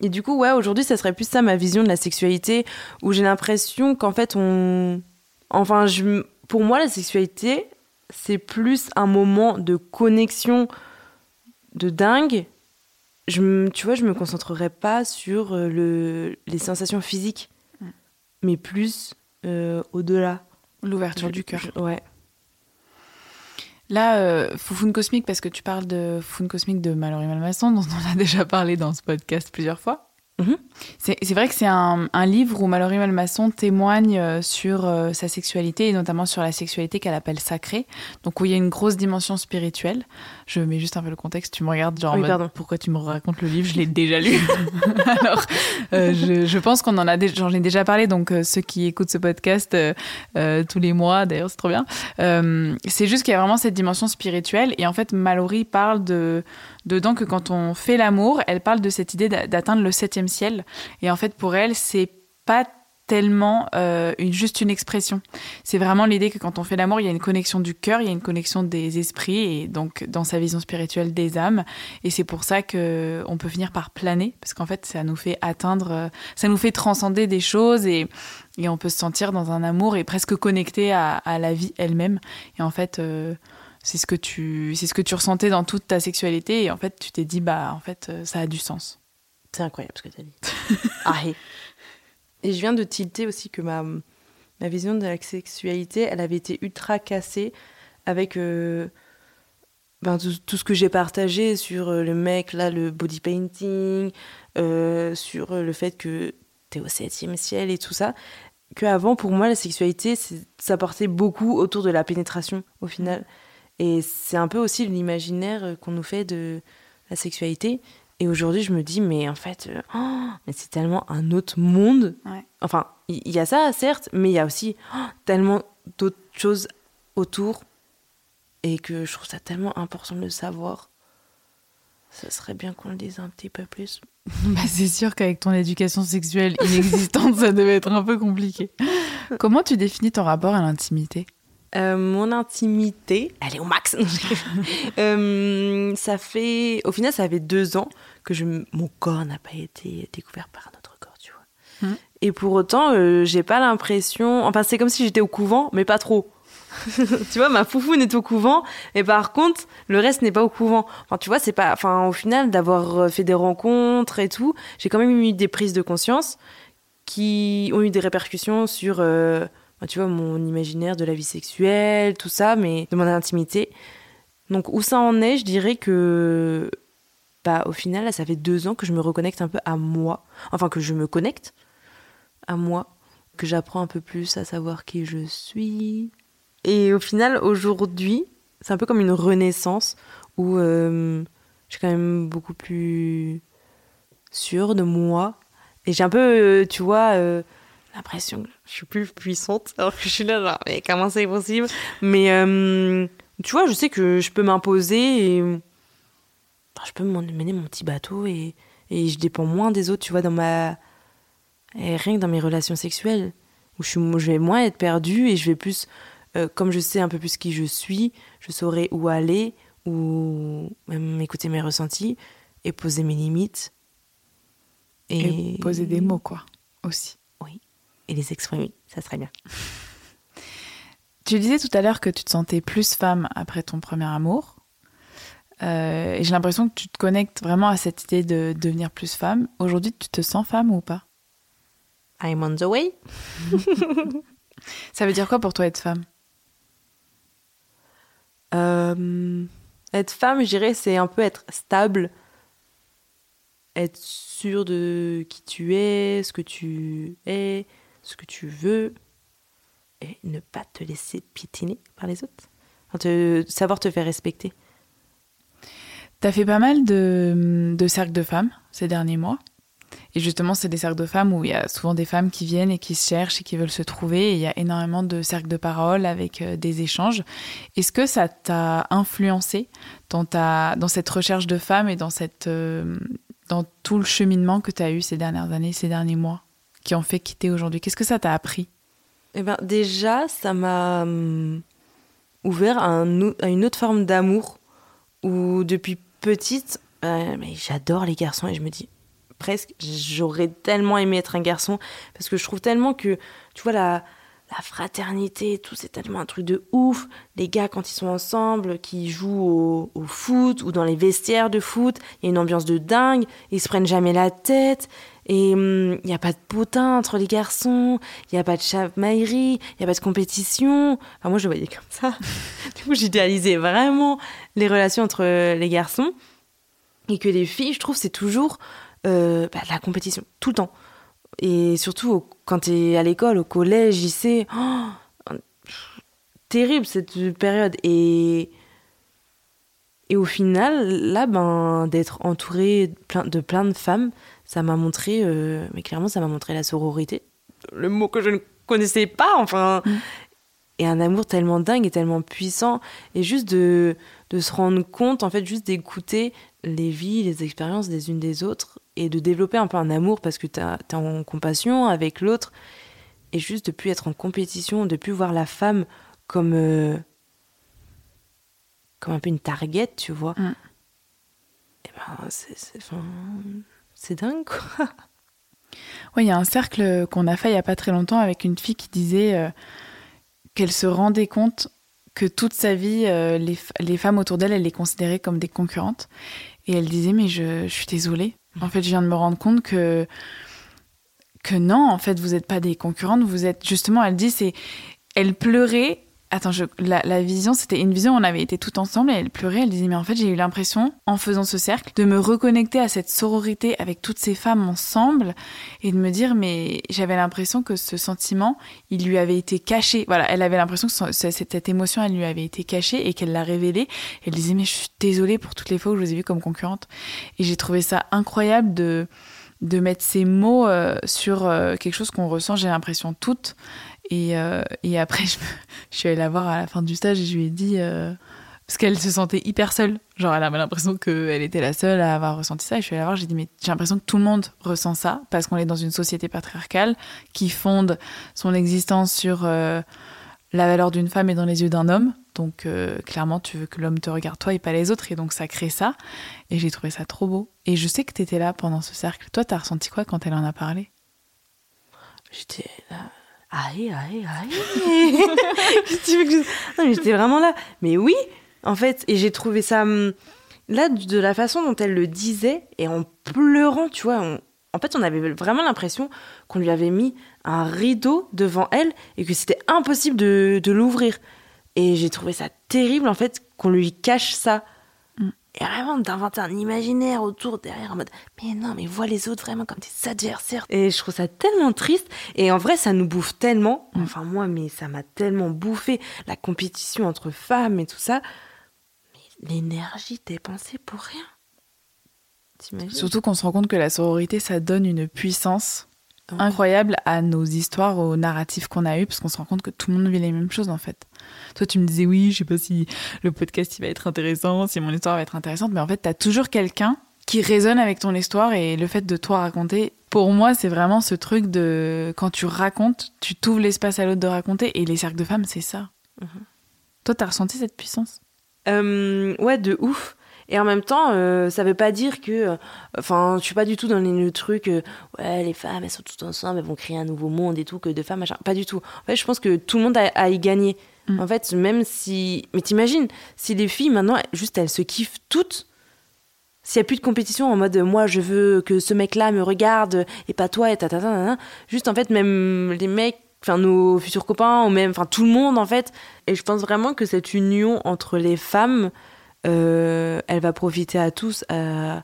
et du coup, ouais, aujourd'hui, ça serait plus ça ma vision de la sexualité, où j'ai l'impression qu'en fait, on. Enfin, je, pour moi, la sexualité, c'est plus un moment de connexion de dingue. Je, tu vois, je me concentrerai pas sur euh, le, les sensations physiques, mais plus euh, au-delà. L'ouverture du cœur. Ouais. Là, euh, Foufoune Cosmique, parce que tu parles de Foufoune Cosmique de Mallory Malmasson, dont on a déjà parlé dans ce podcast plusieurs fois. Mhm. C'est vrai que c'est un, livre où Mallory Malmasson témoigne euh, sur euh, sa sexualité et notamment sur la sexualité qu'elle appelle sacrée, donc où il y a une grosse dimension spirituelle. Je mets juste un peu le contexte, tu me regardes genre pourquoi tu me racontes le livre, je l'ai déjà lu. Alors, euh, je, pense qu'on en a déjà, j'en ai déjà parlé, donc ceux qui écoutent ce podcast tous les mois, d'ailleurs c'est trop bien. c'est juste qu'il y a vraiment cette dimension spirituelle et en fait Mallory parle de dedans que quand on fait l'amour, elle parle de cette idée d'atteindre le septième ciel. Et en fait, pour elle, c'est pas tellement euh, une, juste une expression. C'est vraiment l'idée que quand on fait l'amour, il y a une connexion du cœur, il y a une connexion des esprits et donc dans sa vision spirituelle des âmes. Et c'est pour ça que on peut finir par planer parce qu'en fait, ça nous fait atteindre, euh, ça nous fait transcender des choses et, et on peut se sentir dans un amour et presque connecté à, la vie elle-même. Et en fait, euh, c'est ce que tu c'est ce que tu ressentais dans toute ta sexualité et en fait tu t'es dit bah en fait ça a du sens. C'est incroyable ce que tu as dit. Ah, et je viens de tilter aussi que ma ma vision de la sexualité elle avait été ultra cassée avec euh, ben, tout, ce que j'ai partagé sur euh, le mec là le body painting euh, sur le fait que t'es au septième ciel et tout ça que avant pour moi la sexualité ça portait beaucoup autour de la pénétration au final et c'est un peu aussi l'imaginaire qu'on nous fait de la sexualité. Et aujourd'hui, je me dis, mais en fait, euh, oh, mais c'est tellement un autre monde. Enfin, il y, a ça, certes, mais il y a aussi oh, tellement d'autres choses autour. Et que je trouve ça tellement important de le savoir. Ça serait bien qu'on le dise un petit peu plus. bah, c'est sûr qu'avec ton éducation sexuelle inexistante, ça devait être un peu compliqué. Comment tu définis ton rapport à l'intimité? Euh, mon intimité, elle est au max. euh, ça fait, au final, ça fait deux ans que je, mon corps n'a pas été découvert par un autre corps, tu vois. Hmm. Et pour autant, euh, j'ai pas l'impression. Enfin, c'est comme si j'étais au couvent, mais pas trop. tu vois, ma foufoune est au couvent, et par contre, le reste n'est pas au couvent. Enfin, tu vois, c'est pas. Enfin, au final, d'avoir fait des rencontres et tout, j'ai quand même eu des prises de conscience qui ont eu des répercussions sur. Tu vois, mon imaginaire de la vie sexuelle, tout ça, mais de mon intimité. Donc, où ça en est, je dirais que, bah, au final, là, ça fait deux ans que je me reconnecte un peu à moi. Enfin, que je me connecte à moi, que j'apprends un peu plus à savoir qui je suis. Et au final, aujourd'hui, c'est un peu comme une renaissance où euh, je suis quand même beaucoup plus sûre de moi. Et j'ai un peu, euh, tu vois, euh, l'impression que je suis plus puissante. Alors que je suis là, genre, mais comment c'est possible? Mais euh, tu vois, je sais que je peux m'imposer et enfin, je peux mener mon petit bateau et, et je dépends moins des autres, tu vois, dans ma. Et rien que dans mes relations sexuelles, où je, suis, je vais moins être perdue et je vais plus. comme je sais un peu plus qui je suis, je saurai où aller, ou même écouter mes ressentis et poser mes limites. Et, poser des mots, quoi, aussi. Et les exprimer, ça serait bien. tu disais tout à l'heure que tu te sentais plus femme après ton premier amour. Euh, et j'ai l'impression que tu te connectes vraiment à cette idée de devenir plus femme. Aujourd'hui, tu te sens femme ou pas? I'm on the way. ça veut dire quoi pour toi être femme? Euh, être femme, je dirais, c'est un peu être stable, être sûr de qui tu es, ce que tu es, ce que tu veux, et ne pas te laisser piétiner par les autres. te, savoir te faire respecter. T'as fait pas mal de, cercles de femmes ces derniers mois. Et justement, c'est des cercles de femmes où il y a souvent des femmes qui viennent et qui se cherchent et qui veulent se trouver. Il y a énormément de cercles de parole avec euh, des échanges. Est-ce que ça t'a influencé dans, ta, dans cette recherche de femmes et dans, cette, euh, dans tout le cheminement que tu as eu ces dernières années, ces derniers mois, qui ont fait quitter aujourd'hui Qu'est-ce que ça t'a appris? Eh ben, Déjà, ça m'a hum, ouvert à, une autre forme d'amour où depuis petite, euh, mais j'adore les garçons et je me dis presque, j'aurais tellement aimé être un garçon parce que je trouve tellement que, tu vois, la, la fraternité, tout, c'est tellement un truc de ouf. Les gars, quand ils sont ensemble, qui jouent au, foot ou dans les vestiaires de foot, il y a une ambiance de dingue, ils se prennent jamais la tête. Et il n'y a pas de potin entre les garçons, il n'y a pas de chamaillerie, il n'y a pas de compétition. Enfin, moi, je voyais comme ça. du coup, j'idéalisais vraiment les relations entre les garçons. Et que les filles, je trouve, c'est toujours euh, bah, la compétition, tout le temps. Et surtout quand tu es à l'école, au collège, lycée, oh, terrible cette période. Et, et au final, là, ben, d'être entourée de plein de femmes, ça m'a montré, euh, mais clairement, ça m'a montré la sororité. Le mot que je ne connaissais pas, enfin. Mm. Et un amour tellement dingue et tellement puissant. Et juste de, de se rendre compte, en fait, juste d'écouter les vies, les expériences des unes des autres et de développer un peu un amour parce que tu es en compassion avec l'autre et juste de plus être en compétition, de plus voir la femme comme euh, comme un peu une target, tu vois. Mm. Et ben c'est dingue quoi. Oui, il y a un cercle qu'on a fait il y a pas très longtemps avec une fille qui disait euh, qu'elle se rendait compte que toute sa vie, euh, les, les, femmes autour d'elle, elle les considérait comme des concurrentes. Et elle disait, mais je, je suis désolée. En fait, je viens de me rendre compte que que non, en fait, vous n'êtes pas des concurrentes, vous êtes justement, elle dit, c'est, elle pleurait Attends, la, vision, c'était une vision, on avait été tout ensemble et elle pleurait, elle disait, mais en fait, j'ai eu l'impression, en faisant ce cercle, de me reconnecter à cette sororité avec toutes ces femmes ensemble et de me dire, mais j'avais l'impression que ce sentiment, il lui avait été caché. Voilà, elle avait l'impression que cette, émotion, elle lui avait été cachée et qu'elle l'a révélée. Elle disait, mais je suis désolée pour toutes les fois où je vous ai vu comme concurrente. Et j'ai trouvé ça incroyable de de mettre ces mots euh, sur euh, quelque chose qu'on ressent, j'ai l'impression, toutes, et, euh, et après, je, suis allée la voir à la fin du stage et je lui ai dit. Euh, parce qu'elle se sentait hyper seule. Genre, elle avait l'impression qu'elle était la seule à avoir ressenti ça. Et je suis allée la voir, j'ai dit, mais j'ai l'impression que tout le monde ressent ça, parce qu'on est dans une société patriarcale qui fonde son existence sur euh, la valeur d'une femme et dans les yeux d'un homme. Donc, clairement, tu veux que l'homme te regarde toi et pas les autres. Et donc, ça crée ça. Et j'ai trouvé ça trop beau. Et je sais que tu étais là pendant ce cercle. Toi, t'as ressenti quoi quand elle en a parlé? J'étais là aïe, aïe, aïe. j'étais vraiment là. Mais oui, en fait, et j'ai trouvé ça. Hum, là, de la façon dont elle le disait, et en pleurant, tu vois, en fait, on avait vraiment l'impression qu'on lui avait mis un rideau devant elle et que c'était impossible de, de l'ouvrir. Et j'ai trouvé ça terrible, en fait, qu'on lui cache ça. Et vraiment d'inventer un imaginaire autour derrière en mode mais non mais vois les autres vraiment comme des adversaires. Et je trouve ça tellement triste. Et en vrai ça nous bouffe tellement. Mm. enfin moi mais ça m'a tellement bouffé la compétition entre femmes et tout ça. Mais l'énergie dépensée pour rien. Surtout qu'on se rend compte que la sororité, ça donne une puissance incroyable à nos histoires, aux narratifs qu'on a eus, parce qu'on se rend compte que tout le monde vit les mêmes choses en fait. Toi, tu me disais oui, je sais pas si le podcast il va être intéressant, si mon histoire va être intéressante, mais en fait, tu as toujours quelqu'un qui résonne avec ton histoire et le fait de toi raconter. Pour moi, c'est vraiment ce truc de quand tu racontes, tu t'ouvres l'espace à l'autre de raconter et les cercles de femmes, c'est ça. Mhm. Toi, t'as ressenti cette puissance? Euh, Ouais, de ouf. Et en même temps, euh, ça veut pas dire que. Euh, enfin, je suis pas du tout dans le truc. ouais, les femmes, elles sont toutes ensemble, elles vont créer un nouveau monde et tout, que de femmes, machin. Pas du tout. En fait, je pense que tout le monde a y gagner. Mm. En fait, même si. Mais t'imagines, si les filles, maintenant, juste elles se kiffent toutes, s'il n'y a plus de compétition en mode moi je veux que ce mec-là me regarde et pas toi et ta, ta, ta, juste en fait, même les mecs, enfin nos futurs copains ou même, enfin tout le monde en fait. Et je pense vraiment que cette union entre les femmes, euh, elle va profiter à tous, à,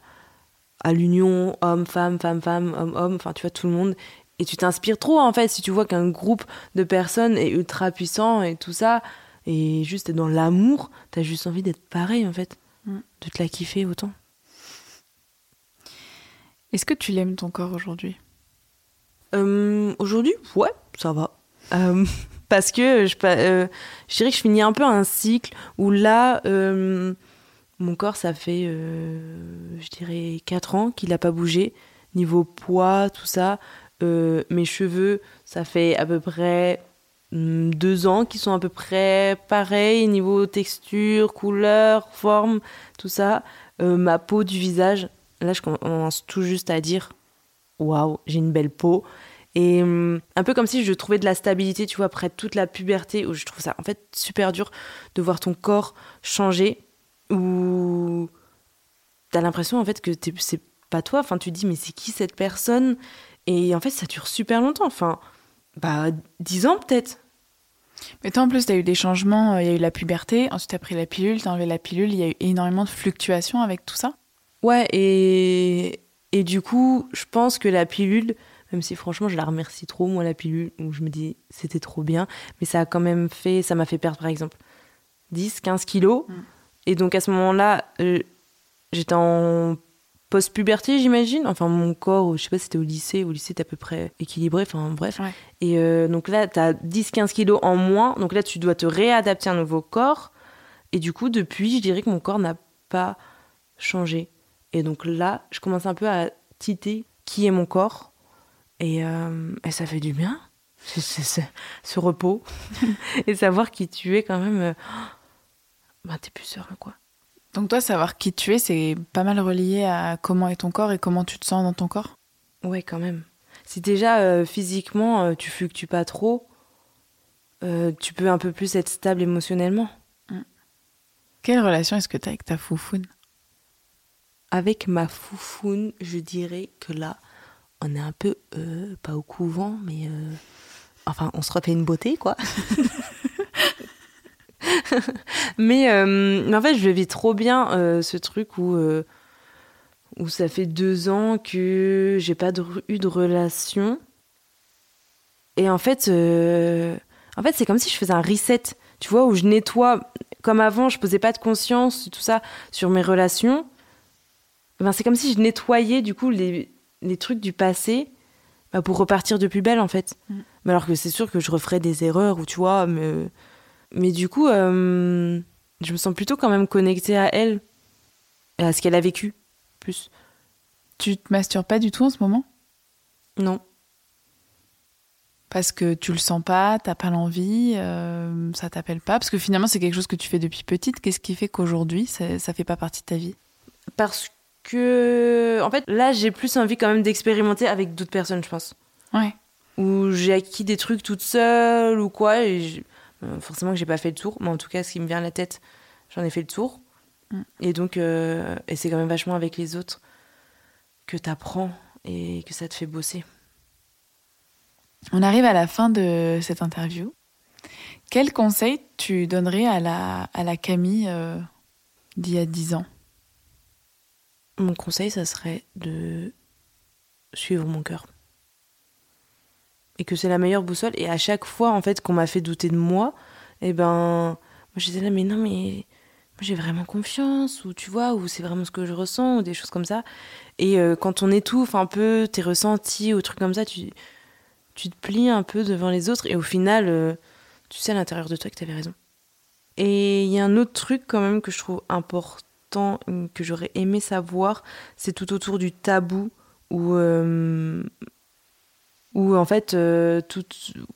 à l'union homme-femme, femme-femme, homme-homme, enfin tu vois, tout le monde et tu t'inspires trop en fait si tu vois qu'un groupe de personnes est ultra puissant et tout ça et juste dans l'amour t'as juste envie d'être pareil en fait. Mm. de te la kiffer autant. Est-ce que tu l'aimes ton corps aujourd'hui? Euh, aujourd'hui ouais ça va. Euh, parce que je, euh, je dirais que je finis un peu un cycle où là mon corps ça fait je dirais 4 ans qu'il n'a pas bougé. Niveau poids tout ça euh, mes cheveux, ça fait à peu près hmm, deux ans qu'ils sont à peu près pareils niveau texture, couleur, forme, tout ça. Euh, ma peau du visage, là je commence tout juste à dire waouh, j'ai une belle peau. Et hmm, un peu comme si je trouvais de la stabilité, tu vois, après toute la puberté, où je trouve ça en fait super dur de voir ton corps changer, où t'as l'impression en fait que c'est pas toi, enfin tu dis mais c'est qui cette personne? Et en fait, ça dure super longtemps. Enfin, bah, 10 ans peut-être. Mais toi, en plus, tu as eu des changements. Euh, il y a eu la puberté, ensuite, tu as pris la pilule, tu as enlevé la pilule. Il y a eu énormément de fluctuations avec tout ça? Ouais, et, et du coup, je pense que la pilule, même si franchement, je la remercie trop, moi, la pilule, où je me dis, c'était trop bien, mais ça a quand même fait, ça m'a fait perdre, par exemple, 10, 15 kilos. Mm. Et donc, à ce moment-là, euh, j'étais en post-puberté, j'imagine. Enfin, mon corps, je sais pas si c'était au lycée. Au lycée, t'es à peu près équilibré. Enfin, bref. Et euh, donc là, t'as 10-15 kilos en moins. Donc là, tu dois te réadapter à un nouveau corps. Et du coup, depuis, je dirais que mon corps n'a pas changé. Et donc là, je commence un peu à titer qui est mon corps. Et, euh, et ça fait du bien. Ce repos. et savoir qui tu es quand même. Euh, bah, t'es plus serein, quoi. Donc toi, savoir qui tu es, c'est pas mal relié à comment est ton corps et comment tu te sens dans ton corps Ouais, quand même. Si déjà euh, physiquement, euh, tu fluctues pas trop, euh, tu peux un peu plus être stable émotionnellement. Mm. Quelle relation est-ce que tu as avec ta foufoune? Avec ma foufoune, je dirais que là, on est un peu, pas au couvent, mais... enfin, on se refait une beauté, quoi. mais, euh, en fait, je vis trop bien euh, ce truc où, euh, où ça fait deux ans que j'ai pas eu de relation. Et en fait, en fait c'est comme si je faisais un reset, tu vois, où je nettoie. Comme avant, je posais pas de conscience, tout ça, sur mes relations. Ben, c'est comme si je nettoyais, du coup, les, les trucs du passé bah, pour repartir de plus belle, en fait. Mm. Mais alors que c'est sûr que je referais des erreurs, ou tu vois, mais mais du coup, euh, je me sens plutôt quand même connectée à elle à ce qu'elle a vécu, plus. Tu te masturbes pas du tout en ce moment? Non. Parce que tu le sens pas, t'as pas l'envie, euh, ça t'appelle pas? Parce que finalement, c'est quelque chose que tu fais depuis petite. Qu'est-ce qui fait qu'aujourd'hui, ça, ça fait pas partie de ta vie? Parce que, en fait, là, j'ai plus envie quand même d'expérimenter avec d'autres personnes, je pense. Ouais. Ou j'ai acquis des trucs toute seule ou quoi, et forcément que j'ai pas fait le tour, mais en tout cas, ce qui me vient à la tête, j'en ai fait le tour. Mm. Et donc, euh, et c'est quand même vachement avec les autres que tu apprends et que ça te fait bosser. On arrive à la fin de cette interview. Quel conseil tu donnerais à la, à la Camille euh, d'il y a 10 ans? Mon conseil, ça serait de suivre mon cœur et que c'est la meilleure boussole. Et à chaque fois, en fait, qu'on m'a fait douter de moi, eh ben, moi j'étais là, mais non, mais j'ai vraiment confiance, ou tu vois, ou c'est vraiment ce que je ressens, ou des choses comme ça. Et euh, quand on étouffe un peu tes ressentis ou trucs comme ça, tu, tu te plies un peu devant les autres, et au final, euh, tu sais à l'intérieur de toi que tu avais raison. Et il y a un autre truc quand même que je trouve important, que j'aurais aimé savoir, c'est tout autour du tabou, où, euh, où en fait, tout,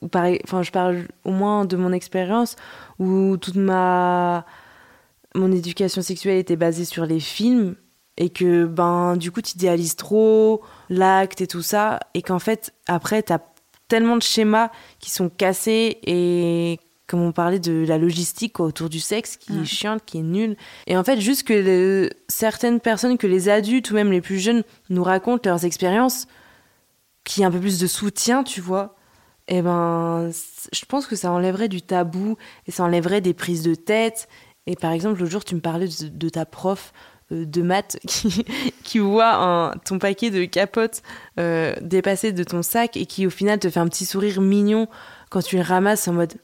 ou pareil, enfin je parle au moins de mon expérience, où toute ma mon éducation sexuelle était basée sur les films et que ben du coup tu idéalises trop l'acte et tout ça et qu'en fait après tu as tellement de schémas qui sont cassés et comme on parlait de la logistique autour du sexe qui est chiante, qui est nulle. Et en fait, juste que certaines personnes, que les adultes ou même les plus jeunes nous racontent leurs expériences, qui a un peu plus de soutien, tu vois, eh ben, je pense que ça enlèverait du tabou et ça enlèverait des prises de tête et par exemple, l'autre jour, tu me parlais de, ta prof euh, de maths qui, qui voit un, ton paquet de capotes euh, dépasser de ton sac et qui au final te fait un petit sourire mignon quand tu le ramasses en mode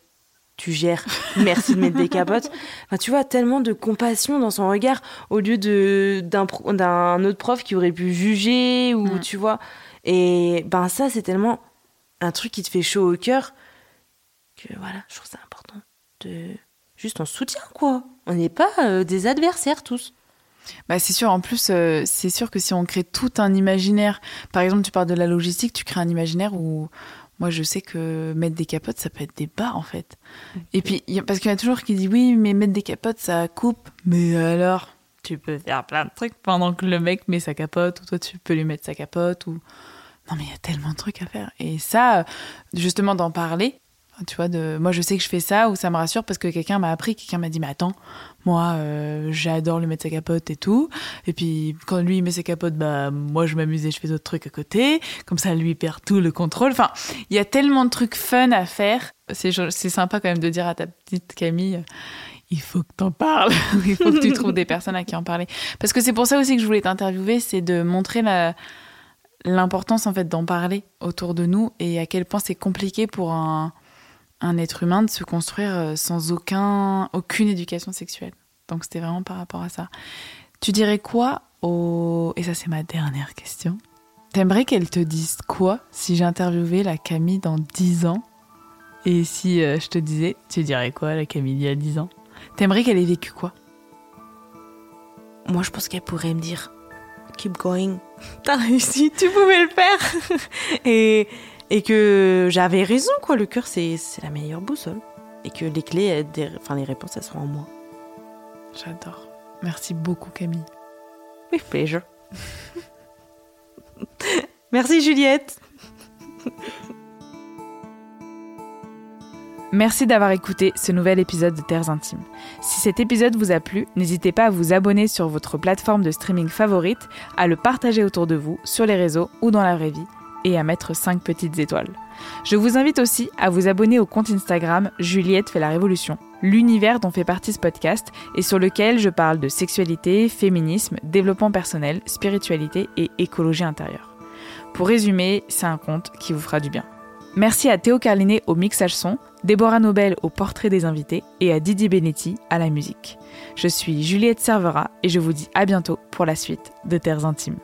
tu gères, merci de mettre des capotes. Enfin, tu vois, tellement de compassion dans son regard au lieu d'un, autre prof qui aurait pu juger ou tu vois. Et ben ça, c'est tellement un truc qui te fait chaud au cœur que voilà, je trouve ça important de juste en soutien quoi. On n'est pas euh, des adversaires tous. Bah c'est sûr, en plus, euh, c'est sûr que si on crée tout un imaginaire, par exemple, tu parles de la logistique, tu crées un imaginaire où moi je sais que mettre des capotes, ça peut être des bas en fait. Et puis, parce qu'il y a toujours qui dit oui, mais mettre des capotes, ça coupe. Mais alors, tu peux faire plein de trucs pendant que le mec met sa capote, ou toi tu peux lui mettre sa capote, ou. Non, mais il y a tellement de trucs à faire. Et ça, justement, d'en parler, tu vois, de, moi je sais que je fais ça ou ça me rassure parce que quelqu'un m'a appris, quelqu'un m'a dit mais attends, moi euh, j'adore lui mettre sa capote et tout. Et puis quand lui il met sa capote, bah moi je m'amuse et je fais d'autres trucs à côté. Comme ça lui perd tout le contrôle. Enfin, il y a tellement de trucs fun à faire. C'est sympa quand même de dire à ta petite Camille, il faut que t'en parles. il faut que tu trouves des personnes à qui en parler. Parce que c'est pour ça aussi que je voulais t'interviewer, c'est de montrer la, l'importance en fait d'en parler autour de nous et à quel point c'est compliqué pour un un être humain de se construire euh, sans aucun, aucune éducation sexuelle. Donc c'était vraiment par rapport à ça. Tu dirais quoi au... Et ça c'est ma dernière question. T'aimerais qu'elle te dise quoi si j'interviewais la Camille dans 10 ans? Et si euh, je te disais, tu dirais quoi la Camille il y a 10 ans? T'aimerais qu'elle ait vécu quoi? Moi je pense qu'elle pourrait me dire Keep going. T'as réussi, tu pouvais le faire. Et et que j'avais raison, quoi. Le cœur, c'est la meilleure boussole. Et que les clés, enfin, les réponses, elles seront en moi. J'adore. Merci beaucoup, Camille. With pleasure. Merci, Juliette. Merci d'avoir écouté ce nouvel épisode de Terres Intimes. Si cet épisode vous a plu, n'hésitez pas à vous abonner sur votre plateforme de streaming favorite, à le partager autour de vous, sur les réseaux ou dans la vraie vie, et à mettre 5 petites étoiles. Je vous invite aussi à vous abonner au compte Instagram Juliette fait la révolution, l'univers dont fait partie ce podcast et sur lequel je parle de sexualité, féminisme, développement personnel, spiritualité et écologie intérieure. Pour résumer, c'est un compte qui vous fera du bien. Merci à Théo Carlinet au mixage son, Déborah Nobel au portrait des invités et à Didier Benetti à la musique. Je suis Juliette Servera et je vous dis à bientôt pour la suite de Terres Intimes.